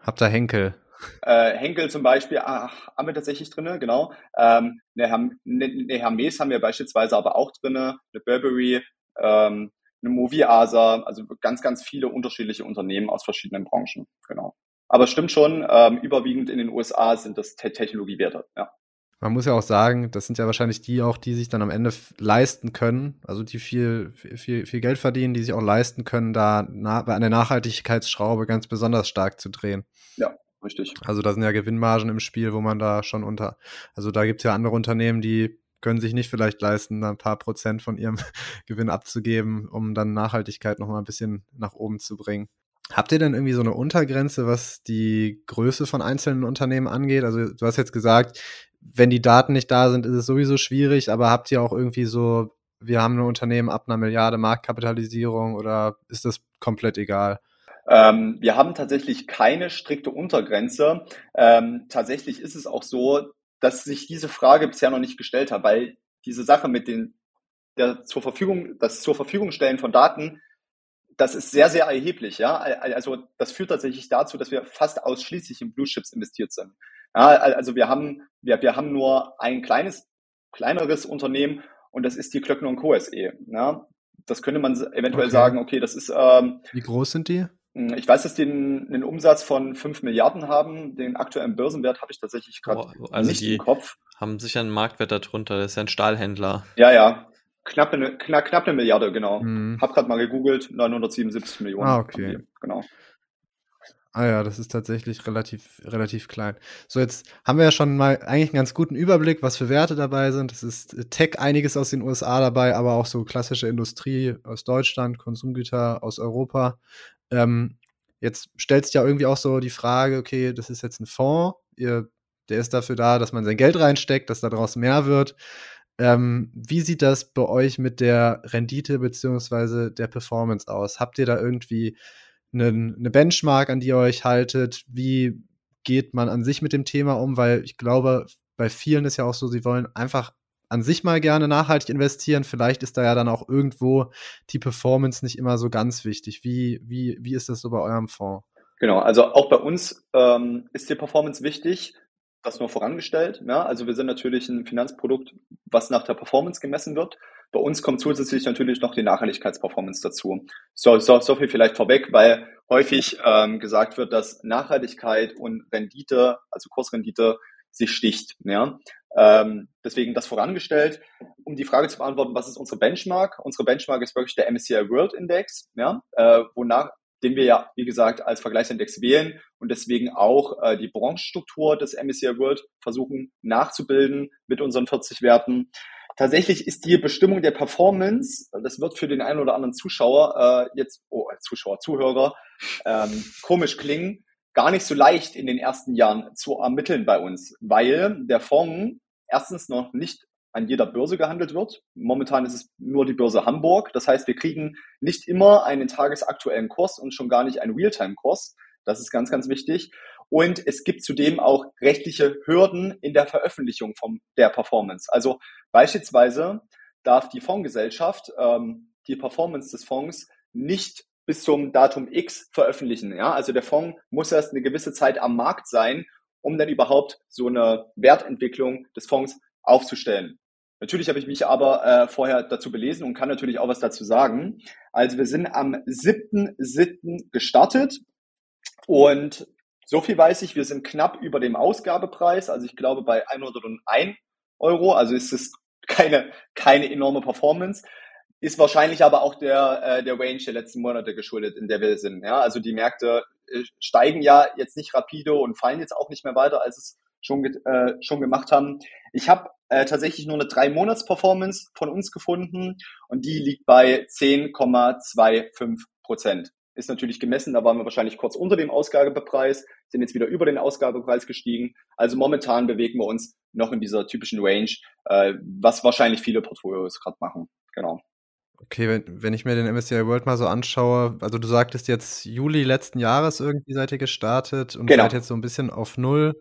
Habt ihr Henkel? Äh, Henkel zum Beispiel ach, haben wir tatsächlich drinne, genau. Ähm, eine, Hermes haben wir beispielsweise aber auch drinne, eine Burberry, ähm, eine Movie-Asa, also ganz, ganz viele unterschiedliche Unternehmen aus verschiedenen Branchen. Genau. Aber es stimmt schon, ähm, überwiegend in den USA sind das Te Technologiewerte, ja. Man muss ja auch sagen, das sind ja wahrscheinlich die auch, die sich dann am Ende leisten können, also die viel, viel, viel Geld verdienen, die sich auch leisten können, da bei einer Nachhaltigkeitsschraube ganz besonders stark zu drehen. Ja, richtig. Also da sind ja Gewinnmargen im Spiel, wo man da schon unter, also da gibt es ja andere Unternehmen, die können sich nicht vielleicht leisten, ein paar Prozent von ihrem Gewinn abzugeben, um dann Nachhaltigkeit nochmal ein bisschen nach oben zu bringen. Habt ihr denn irgendwie so eine Untergrenze, was die Größe von einzelnen Unternehmen angeht? Also du hast jetzt gesagt, wenn die Daten nicht da sind, ist es sowieso schwierig, aber habt ihr auch irgendwie so, wir haben ein Unternehmen ab einer Milliarde Marktkapitalisierung oder ist das komplett egal? Ähm, wir haben tatsächlich keine strikte Untergrenze. Ähm, tatsächlich ist es auch so, dass sich diese Frage bisher noch nicht gestellt hat, weil diese Sache mit den der zur Verfügung, das zur Verfügung stellen von Daten das ist sehr, sehr erheblich. Ja? Also das führt tatsächlich dazu, dass wir fast ausschließlich in Blue Chips investiert sind. Ja, also wir haben, wir, wir haben nur ein kleines, kleineres Unternehmen und das ist die Klöckner und Co. SE. Ja? Das könnte man eventuell okay. sagen, okay, das ist. Ähm, Wie groß sind die? Hm, ich weiß, dass die einen, einen, Umsatz von 5 Milliarden haben. Den aktuellen Börsenwert habe ich tatsächlich gerade oh, also nicht im Kopf. Haben sicher einen Marktwert darunter, das ist ja ein Stahlhändler. Ja, ja. Knapp eine, knapp, knapp eine Milliarde, genau. Mhm. Hab gerade mal gegoogelt, 977 Millionen. Ah, okay. Genau. Ah ja, das ist tatsächlich relativ, relativ klein. So, jetzt haben wir ja schon mal eigentlich einen ganz guten Überblick, was für Werte dabei sind. Es ist äh, Tech einiges aus den USA dabei, aber auch so klassische Industrie aus Deutschland, Konsumgüter aus Europa. Ähm, jetzt stellt sich ja irgendwie auch so die Frage, okay, das ist jetzt ein Fonds, ihr, der ist dafür da, dass man sein Geld reinsteckt, dass daraus mehr wird. Ähm, wie sieht das bei euch mit der Rendite beziehungsweise der Performance aus? Habt ihr da irgendwie eine, eine Benchmark, an die ihr euch haltet? Wie geht man an sich mit dem Thema um? Weil ich glaube, bei vielen ist ja auch so, sie wollen einfach an sich mal gerne nachhaltig investieren. Vielleicht ist da ja dann auch irgendwo die Performance nicht immer so ganz wichtig. Wie, wie, wie ist das so bei eurem Fonds? Genau, also auch bei uns ähm, ist die Performance wichtig das nur vorangestellt. Ja? Also wir sind natürlich ein Finanzprodukt, was nach der Performance gemessen wird. Bei uns kommt zusätzlich natürlich noch die Nachhaltigkeitsperformance dazu. So, so, so viel vielleicht vorweg, weil häufig ähm, gesagt wird, dass Nachhaltigkeit und Rendite, also Kursrendite, sich sticht. Ja? Ähm, deswegen das vorangestellt. Um die Frage zu beantworten, was ist unsere Benchmark? Unsere Benchmark ist wirklich der MSCI World Index, ja? äh, wonach den wir ja, wie gesagt, als Vergleichsindex wählen und deswegen auch äh, die Branchenstruktur des MSCI World versuchen nachzubilden mit unseren 40 Werten. Tatsächlich ist die Bestimmung der Performance, das wird für den einen oder anderen Zuschauer äh, jetzt, oh, Zuschauer, Zuhörer, ähm, komisch klingen, gar nicht so leicht in den ersten Jahren zu ermitteln bei uns, weil der Fonds erstens noch nicht an jeder Börse gehandelt wird. Momentan ist es nur die Börse Hamburg. Das heißt, wir kriegen nicht immer einen tagesaktuellen Kurs und schon gar nicht einen Realtime-Kurs. Das ist ganz, ganz wichtig. Und es gibt zudem auch rechtliche Hürden in der Veröffentlichung von der Performance. Also beispielsweise darf die Fondsgesellschaft ähm, die Performance des Fonds nicht bis zum Datum X veröffentlichen. Ja? Also der Fonds muss erst eine gewisse Zeit am Markt sein, um dann überhaupt so eine Wertentwicklung des Fonds aufzustellen. Natürlich habe ich mich aber äh, vorher dazu belesen und kann natürlich auch was dazu sagen. Also wir sind am 7.7. gestartet und so viel weiß ich, wir sind knapp über dem Ausgabepreis. Also ich glaube bei 101 Euro. Also ist es keine, keine enorme Performance. Ist wahrscheinlich aber auch der, äh, der Range der letzten Monate geschuldet, in der wir sind. Ja, also die Märkte äh, steigen ja jetzt nicht rapide und fallen jetzt auch nicht mehr weiter, als es schon, äh, schon gemacht haben. Ich habe äh, tatsächlich nur eine drei Monats Performance von uns gefunden und die liegt bei 10,25 Prozent. Ist natürlich gemessen, da waren wir wahrscheinlich kurz unter dem Ausgabepreis, sind jetzt wieder über den Ausgabepreis gestiegen. Also momentan bewegen wir uns noch in dieser typischen Range, äh, was wahrscheinlich viele Portfolios gerade machen. Genau. Okay, wenn, wenn ich mir den MSCI World mal so anschaue, also du sagtest jetzt Juli letzten Jahres irgendwie seid ihr gestartet und genau. seid jetzt so ein bisschen auf Null.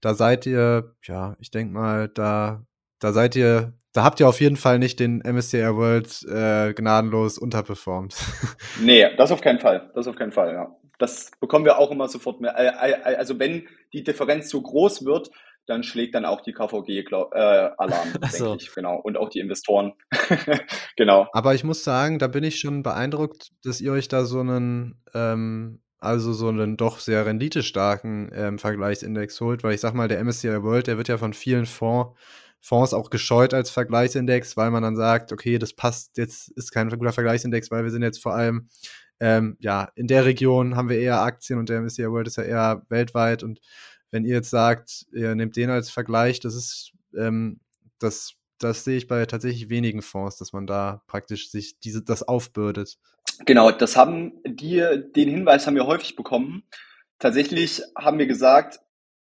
Da seid ihr, ja, ich denke mal, da da seid ihr, da habt ihr auf jeden Fall nicht den MSCI World äh, gnadenlos unterperformt. nee, das auf keinen Fall. Das auf keinen Fall, ja. Das bekommen wir auch immer sofort mehr. Also wenn die Differenz zu groß wird, dann schlägt dann auch die KVG äh, Alarm, so. denke ich, genau. Und auch die Investoren. genau. Aber ich muss sagen, da bin ich schon beeindruckt, dass ihr euch da so einen, ähm, also so einen doch sehr renditestarken ähm, Vergleichsindex holt, weil ich sag mal, der MSCI World, der wird ja von vielen Fonds Fonds auch gescheut als Vergleichsindex, weil man dann sagt, okay, das passt jetzt, ist kein guter Vergleichsindex, weil wir sind jetzt vor allem, ähm, ja, in der Region haben wir eher Aktien und der MSCI World ist ja eher weltweit und wenn ihr jetzt sagt, ihr nehmt den als Vergleich, das ist, ähm, das das sehe ich bei tatsächlich wenigen Fonds, dass man da praktisch sich diese, das aufbürdet. Genau, das haben die, den Hinweis haben wir häufig bekommen. Tatsächlich haben wir gesagt,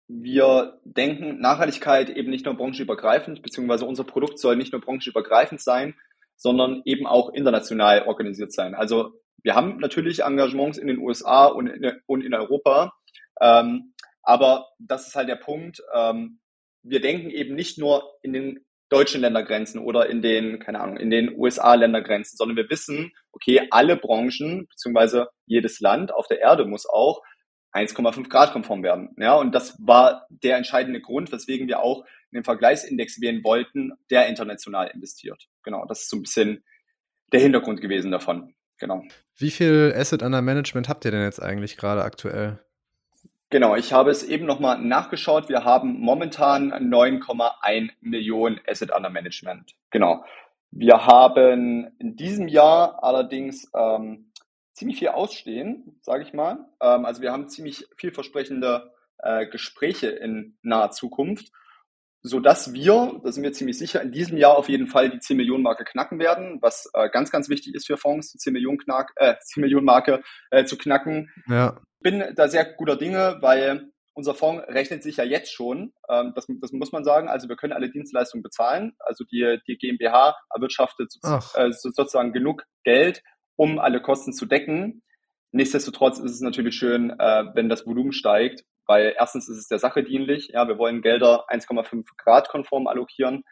wir denken Nachhaltigkeit eben nicht nur branchenübergreifend, beziehungsweise unser Produkt soll nicht nur branchenübergreifend sein, sondern eben auch international organisiert sein. Also wir haben natürlich Engagements in den USA und in, und in Europa, ähm, aber das ist halt der Punkt. Ähm, wir denken eben nicht nur in den deutschen Ländergrenzen oder in den, keine Ahnung, in den USA-Ländergrenzen, sondern wir wissen, okay, alle Branchen beziehungsweise jedes Land auf der Erde muss auch 1,5 Grad konform werden. Ja, und das war der entscheidende Grund, weswegen wir auch einen Vergleichsindex wählen wollten, der international investiert. Genau, das ist so ein bisschen der Hintergrund gewesen davon. Genau. Wie viel Asset under Management habt ihr denn jetzt eigentlich gerade aktuell? Genau, ich habe es eben nochmal nachgeschaut. Wir haben momentan 9,1 Millionen Asset under Management. Genau. Wir haben in diesem Jahr allerdings ähm, ziemlich viel ausstehen, sage ich mal. Ähm, also wir haben ziemlich vielversprechende äh, Gespräche in naher Zukunft, so dass wir, da sind wir ziemlich sicher, in diesem Jahr auf jeden Fall die 10 Millionen Marke knacken werden, was äh, ganz, ganz wichtig ist für Fonds, die 10 Millionen, Knack, äh, 10 Millionen Marke äh, zu knacken. Ja. Bin da sehr guter Dinge, weil unser Fonds rechnet sich ja jetzt schon, ähm, das, das muss man sagen, also wir können alle Dienstleistungen bezahlen, also die, die GmbH erwirtschaftet äh, sozusagen genug Geld, um alle Kosten zu decken. Nichtsdestotrotz ist es natürlich schön, äh, wenn das Volumen steigt, weil erstens ist es der Sache dienlich, ja, wir wollen Gelder 1,5 Grad konform allokieren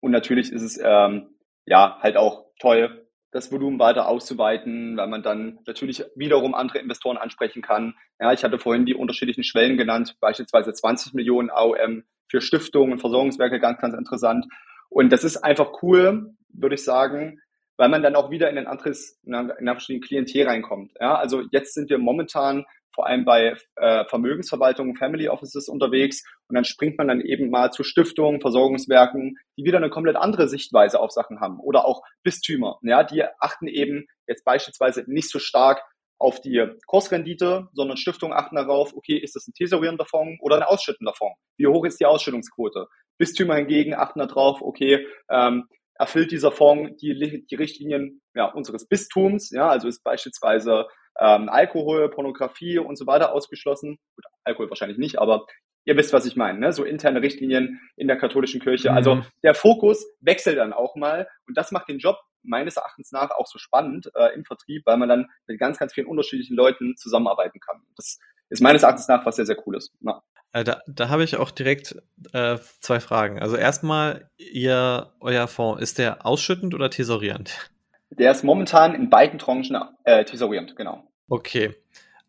und natürlich ist es ähm, ja halt auch toll, das Volumen weiter auszuweiten, weil man dann natürlich wiederum andere Investoren ansprechen kann. Ja, ich hatte vorhin die unterschiedlichen Schwellen genannt, beispielsweise 20 Millionen AOM für Stiftungen und Versorgungswerke, ganz, ganz interessant. Und das ist einfach cool, würde ich sagen, weil man dann auch wieder in ein anderes, in ein verschiedene Klientel reinkommt. Ja, also jetzt sind wir momentan vor allem bei äh, Vermögensverwaltungen, Family Offices unterwegs und dann springt man dann eben mal zu Stiftungen, Versorgungswerken, die wieder eine komplett andere Sichtweise auf Sachen haben oder auch Bistümer, ja, die achten eben jetzt beispielsweise nicht so stark auf die Kursrendite, sondern Stiftungen achten darauf, okay, ist das ein tesorierender Fonds oder ein ausschüttender Fonds? Wie hoch ist die Ausschüttungsquote? Bistümer hingegen achten darauf, okay, ähm, erfüllt dieser Fonds die, die Richtlinien ja, unseres Bistums, ja, also ist beispielsweise ähm, Alkohol, Pornografie und so weiter ausgeschlossen. Gut, Alkohol wahrscheinlich nicht, aber ihr wisst, was ich meine, ne? so interne Richtlinien in der katholischen Kirche. Also mhm. Also der Fokus wechselt dann auch mal und das macht den Job meines Erachtens nach auch so spannend äh, im Vertrieb, weil man dann mit ganz, ganz vielen unterschiedlichen Leuten zusammenarbeiten kann. Das ist meines Erachtens nach was sehr, sehr cool ist. Ja. Äh, da, da habe ich auch direkt äh, zwei Fragen. Also erstmal, ihr, euer Fonds, ist der ausschüttend oder tesorierend? Der ist momentan in beiden Tranchen äh, tesorierend, genau. Okay.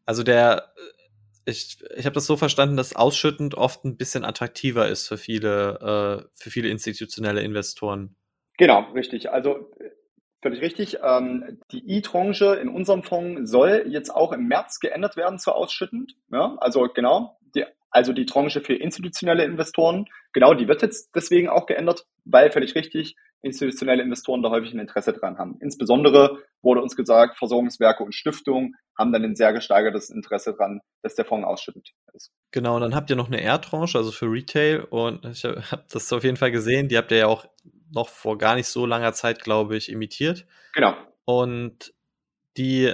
Also der, äh, ich, ich habe das so verstanden, dass ausschüttend oft ein bisschen attraktiver ist für viele, äh, für viele institutionelle Investoren. Genau, richtig. Also völlig richtig. Ähm, die E-Tranche in unserem Fonds soll jetzt auch im März geändert werden zu ausschüttend. Ja, also genau, die, also die Tranche für institutionelle Investoren, genau, die wird jetzt deswegen auch geändert, weil völlig richtig, institutionelle Investoren da häufig ein Interesse dran haben. Insbesondere wurde uns gesagt, Versorgungswerke und Stiftungen haben dann ein sehr gesteigertes Interesse dran, dass der Fonds ausschüttend ist. Genau, und dann habt ihr noch eine R-Tranche, also für Retail und ich habe das auf jeden Fall gesehen, die habt ihr ja auch noch vor gar nicht so langer Zeit, glaube ich, imitiert. Genau. Und die,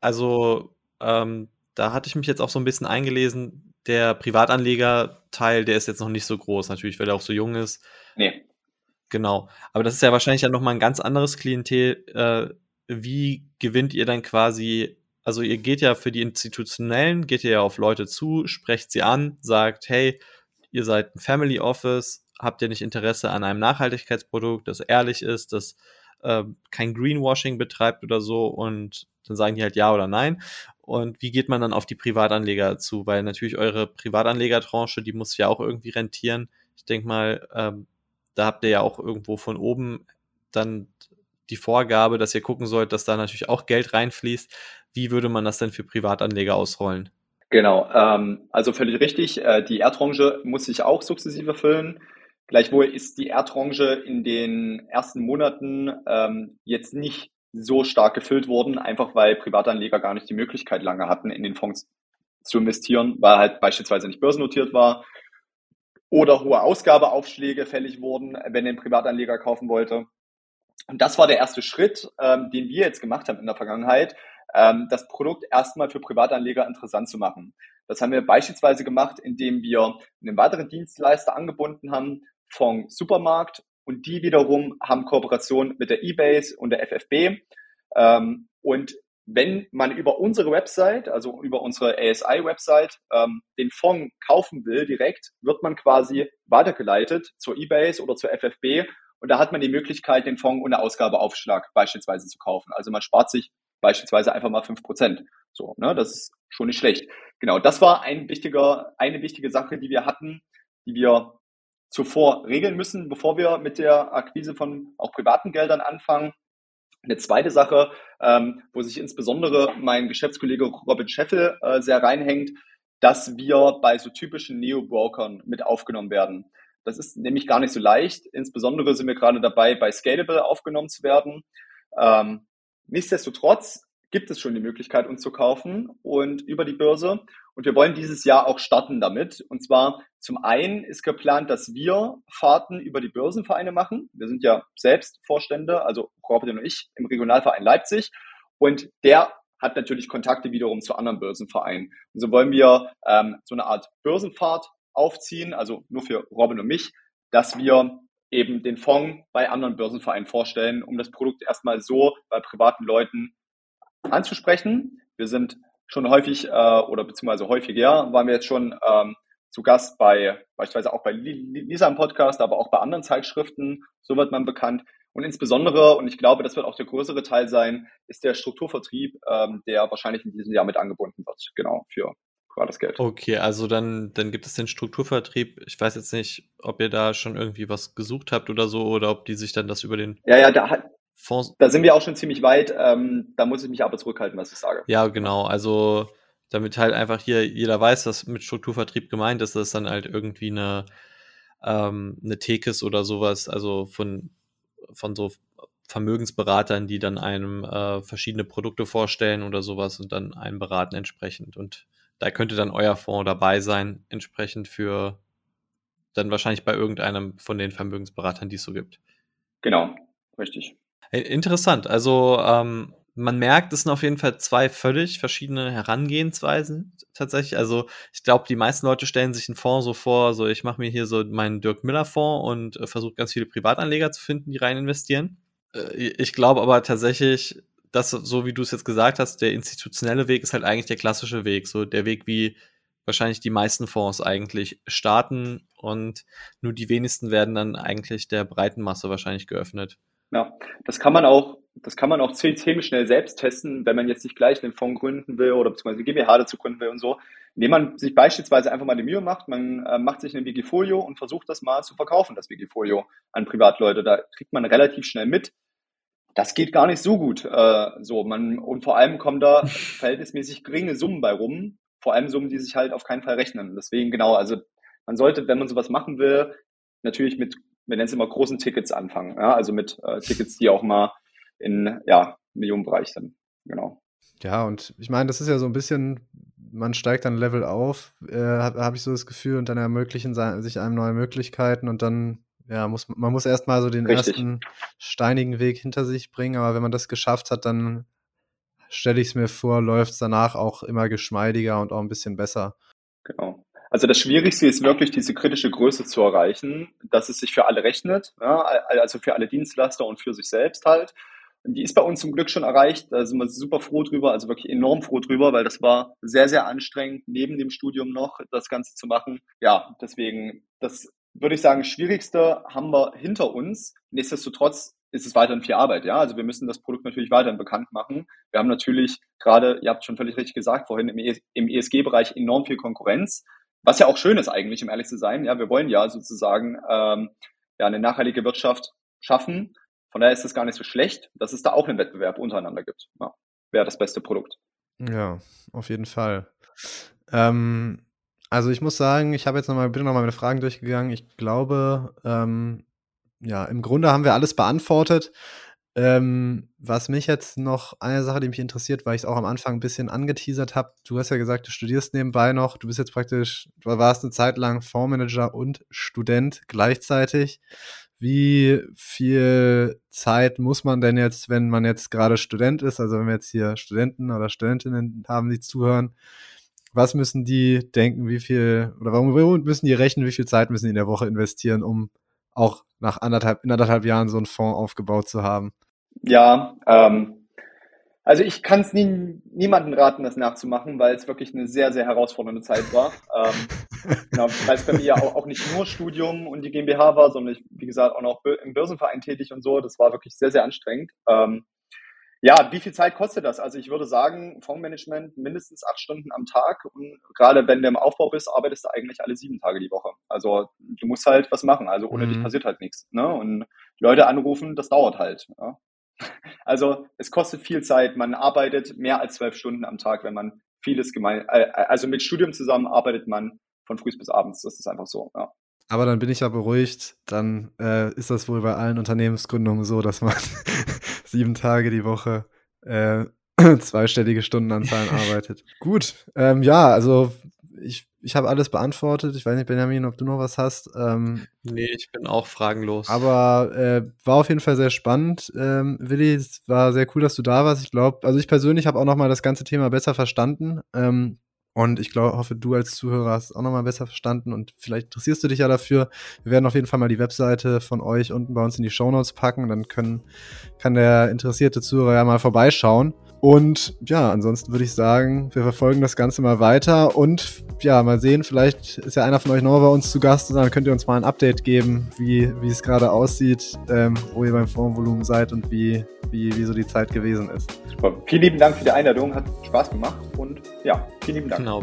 also ähm, da hatte ich mich jetzt auch so ein bisschen eingelesen, der Privatanleger-Teil, der ist jetzt noch nicht so groß, natürlich, weil er auch so jung ist. Nee. Genau. Aber das ist ja wahrscheinlich ja nochmal ein ganz anderes Klientel. Äh, wie gewinnt ihr dann quasi, also ihr geht ja für die Institutionellen, geht ihr ja auf Leute zu, sprecht sie an, sagt, hey, ihr seid ein Family Office, habt ihr nicht Interesse an einem Nachhaltigkeitsprodukt, das ehrlich ist, das äh, kein Greenwashing betreibt oder so und dann sagen die halt ja oder nein. Und wie geht man dann auf die Privatanleger zu? Weil natürlich eure Privatanlegertranche, die muss ja auch irgendwie rentieren. Ich denke mal, ähm, da habt ihr ja auch irgendwo von oben dann die Vorgabe, dass ihr gucken sollt, dass da natürlich auch Geld reinfließt. Wie würde man das denn für Privatanleger ausrollen? Genau, ähm, also völlig richtig. Äh, die Erdtranche muss sich auch sukzessive füllen. Gleichwohl ist die Erdtranche in den ersten Monaten ähm, jetzt nicht so stark gefüllt worden, einfach weil Privatanleger gar nicht die Möglichkeit lange hatten, in den Fonds zu investieren, weil halt beispielsweise nicht börsennotiert war oder hohe Ausgabeaufschläge fällig wurden, wenn ein Privatanleger kaufen wollte. Und das war der erste Schritt, ähm, den wir jetzt gemacht haben in der Vergangenheit, ähm, das Produkt erstmal für Privatanleger interessant zu machen. Das haben wir beispielsweise gemacht, indem wir einen weiteren Dienstleister angebunden haben von Supermarkt und die wiederum haben Kooperation mit der eBase und der FFB. Ähm, und wenn man über unsere Website, also über unsere ASI-Website, ähm, den Fonds kaufen will direkt, wird man quasi weitergeleitet zur eBase oder zur FFB und da hat man die Möglichkeit, den Fonds ohne Ausgabeaufschlag beispielsweise zu kaufen. Also man spart sich beispielsweise einfach mal fünf Prozent. So, ne, das ist schon nicht schlecht. Genau, das war ein wichtiger, eine wichtige Sache, die wir hatten, die wir zuvor regeln müssen, bevor wir mit der Akquise von auch privaten Geldern anfangen. Eine zweite Sache, ähm, wo sich insbesondere mein Geschäftskollege Robin Scheffel äh, sehr reinhängt, dass wir bei so typischen Neo-Brokern mit aufgenommen werden. Das ist nämlich gar nicht so leicht. Insbesondere sind wir gerade dabei, bei Scalable aufgenommen zu werden. Ähm, nichtsdestotrotz gibt es schon die Möglichkeit, uns zu kaufen und über die Börse. Und wir wollen dieses Jahr auch starten damit. Und zwar zum einen ist geplant, dass wir Fahrten über die Börsenvereine machen. Wir sind ja selbst Vorstände, also Robert und ich im Regionalverein Leipzig. Und der hat natürlich Kontakte wiederum zu anderen Börsenvereinen. Und so wollen wir ähm, so eine Art Börsenfahrt aufziehen, also nur für Robin und mich, dass wir eben den Fonds bei anderen Börsenvereinen vorstellen, um das Produkt erstmal so bei privaten Leuten anzusprechen. Wir sind schon häufig äh, oder beziehungsweise häufiger waren wir jetzt schon ähm, zu Gast bei beispielsweise auch bei Lisa im Podcast, aber auch bei anderen Zeitschriften. So wird man bekannt. Und insbesondere, und ich glaube, das wird auch der größere Teil sein, ist der Strukturvertrieb, ähm, der wahrscheinlich in diesem Jahr mit angebunden wird, genau, für privates Geld. Okay, also dann, dann gibt es den Strukturvertrieb. Ich weiß jetzt nicht, ob ihr da schon irgendwie was gesucht habt oder so, oder ob die sich dann das über den. Ja, ja, da, hat, Fonds. Da sind wir auch schon ziemlich weit. Ähm, da muss ich mich aber zurückhalten, was ich sage. Ja, genau. Also damit halt einfach hier jeder weiß, was mit Strukturvertrieb gemeint ist, dass dann halt irgendwie eine, ähm, eine Tekes oder sowas, also von, von so Vermögensberatern, die dann einem äh, verschiedene Produkte vorstellen oder sowas und dann einen beraten entsprechend. Und da könnte dann euer Fonds dabei sein, entsprechend für dann wahrscheinlich bei irgendeinem von den Vermögensberatern, die es so gibt. Genau, richtig. Interessant. Also ähm, man merkt, es sind auf jeden Fall zwei völlig verschiedene Herangehensweisen tatsächlich. Also ich glaube, die meisten Leute stellen sich einen Fonds so vor, so ich mache mir hier so meinen Dirk Miller Fonds und äh, versuche ganz viele Privatanleger zu finden, die rein investieren. Äh, ich glaube aber tatsächlich, dass so wie du es jetzt gesagt hast, der institutionelle Weg ist halt eigentlich der klassische Weg, so der Weg wie wahrscheinlich die meisten Fonds eigentlich starten und nur die wenigsten werden dann eigentlich der breiten Masse wahrscheinlich geöffnet. Ja, das kann man auch, das kann man auch ziemlich schnell selbst testen, wenn man jetzt nicht gleich einen Fonds gründen will oder beziehungsweise eine GmbH dazu gründen will und so. Indem man sich beispielsweise einfach mal die Mühe macht, man äh, macht sich ein Wikifolio und versucht das mal zu verkaufen, das Wikifolio an Privatleute. Da kriegt man relativ schnell mit. Das geht gar nicht so gut. Äh, so, man, und vor allem kommen da verhältnismäßig geringe Summen bei rum. Vor allem Summen, die sich halt auf keinen Fall rechnen. Deswegen genau, also man sollte, wenn man sowas machen will, natürlich mit wir nennen es immer großen Tickets anfangen. Ja? Also mit äh, Tickets, die auch mal in ja, Millionenbereich sind. Genau. Ja, und ich meine, das ist ja so ein bisschen, man steigt dann Level auf, äh, habe hab ich so das Gefühl, und dann ermöglichen sich einem neue Möglichkeiten und dann, ja, muss man muss erstmal so den Richtig. ersten steinigen Weg hinter sich bringen, aber wenn man das geschafft hat, dann stelle ich es mir vor, läuft es danach auch immer geschmeidiger und auch ein bisschen besser. Genau. Also das Schwierigste ist wirklich, diese kritische Größe zu erreichen, dass es sich für alle rechnet, ja, also für alle Dienstleister und für sich selbst halt. Die ist bei uns zum Glück schon erreicht. Da sind wir super froh drüber, also wirklich enorm froh drüber, weil das war sehr, sehr anstrengend, neben dem Studium noch das Ganze zu machen. Ja, deswegen, das würde ich sagen, Schwierigste haben wir hinter uns. Nichtsdestotrotz ist es weiterhin viel Arbeit, ja. Also wir müssen das Produkt natürlich weiterhin bekannt machen. Wir haben natürlich gerade, ihr habt schon völlig richtig gesagt, vorhin im, e im ESG-Bereich enorm viel Konkurrenz. Was ja auch schön ist eigentlich, um ehrlich zu sein. Ja, wir wollen ja sozusagen ähm, ja, eine nachhaltige Wirtschaft schaffen. Von daher ist das gar nicht so schlecht, dass es da auch einen Wettbewerb untereinander gibt. Ja, Wäre das beste Produkt. Ja, auf jeden Fall. Ähm, also ich muss sagen, ich habe jetzt nochmal, bin nochmal meine Fragen durchgegangen. Ich glaube, ähm, ja, im Grunde haben wir alles beantwortet. Ähm, was mich jetzt noch, eine Sache, die mich interessiert, weil ich es auch am Anfang ein bisschen angeteasert habe. Du hast ja gesagt, du studierst nebenbei noch. Du bist jetzt praktisch, du warst eine Zeit lang Fondsmanager und Student gleichzeitig. Wie viel Zeit muss man denn jetzt, wenn man jetzt gerade Student ist, also wenn wir jetzt hier Studenten oder Studentinnen haben, die zuhören, was müssen die denken, wie viel, oder warum müssen die rechnen, wie viel Zeit müssen die in der Woche investieren, um auch nach anderthalb, in anderthalb Jahren so einen Fonds aufgebaut zu haben? Ja, ähm, also ich kann es nie, niemandem raten, das nachzumachen, weil es wirklich eine sehr, sehr herausfordernde Zeit war. Ähm, genau, weil es bei mir auch, auch nicht nur Studium und die GmbH war, sondern ich, wie gesagt, auch noch im Börsenverein tätig und so. Das war wirklich sehr, sehr anstrengend. Ähm, ja, wie viel Zeit kostet das? Also ich würde sagen, Fondsmanagement mindestens acht Stunden am Tag und gerade wenn du im Aufbau bist, arbeitest du eigentlich alle sieben Tage die Woche. Also du musst halt was machen. Also ohne mhm. dich passiert halt nichts. Ne? Und Leute anrufen, das dauert halt. Ja? Also es kostet viel Zeit. Man arbeitet mehr als zwölf Stunden am Tag, wenn man vieles gemein, äh, also mit Studium zusammen arbeitet man von früh bis abends. Das ist einfach so. Ja. Aber dann bin ich ja beruhigt. Dann äh, ist das wohl bei allen Unternehmensgründungen so, dass man sieben Tage die Woche äh, zweistellige Stundenanzahlen arbeitet. Gut, ähm, ja, also ich, ich habe alles beantwortet. Ich weiß nicht, Benjamin, ob du noch was hast. Ähm, nee, ich bin auch fragenlos. Aber äh, war auf jeden Fall sehr spannend. Ähm, Willi, es war sehr cool, dass du da warst. Ich glaube, also ich persönlich habe auch noch mal das ganze Thema besser verstanden. Ähm, und ich glaube, hoffe, du als Zuhörer hast es auch nochmal besser verstanden und vielleicht interessierst du dich ja dafür. Wir werden auf jeden Fall mal die Webseite von euch unten bei uns in die Shownotes packen. Dann können, kann der interessierte Zuhörer ja mal vorbeischauen. Und ja, ansonsten würde ich sagen, wir verfolgen das Ganze mal weiter und ja, mal sehen, vielleicht ist ja einer von euch noch bei uns zu Gast und dann könnt ihr uns mal ein Update geben, wie, wie es gerade aussieht, ähm, wo ihr beim Formvolumen seid und wie, wie, wie so die Zeit gewesen ist. Super. Vielen lieben Dank für die Einladung, hat Spaß gemacht und ja, vielen lieben Dank. Genau.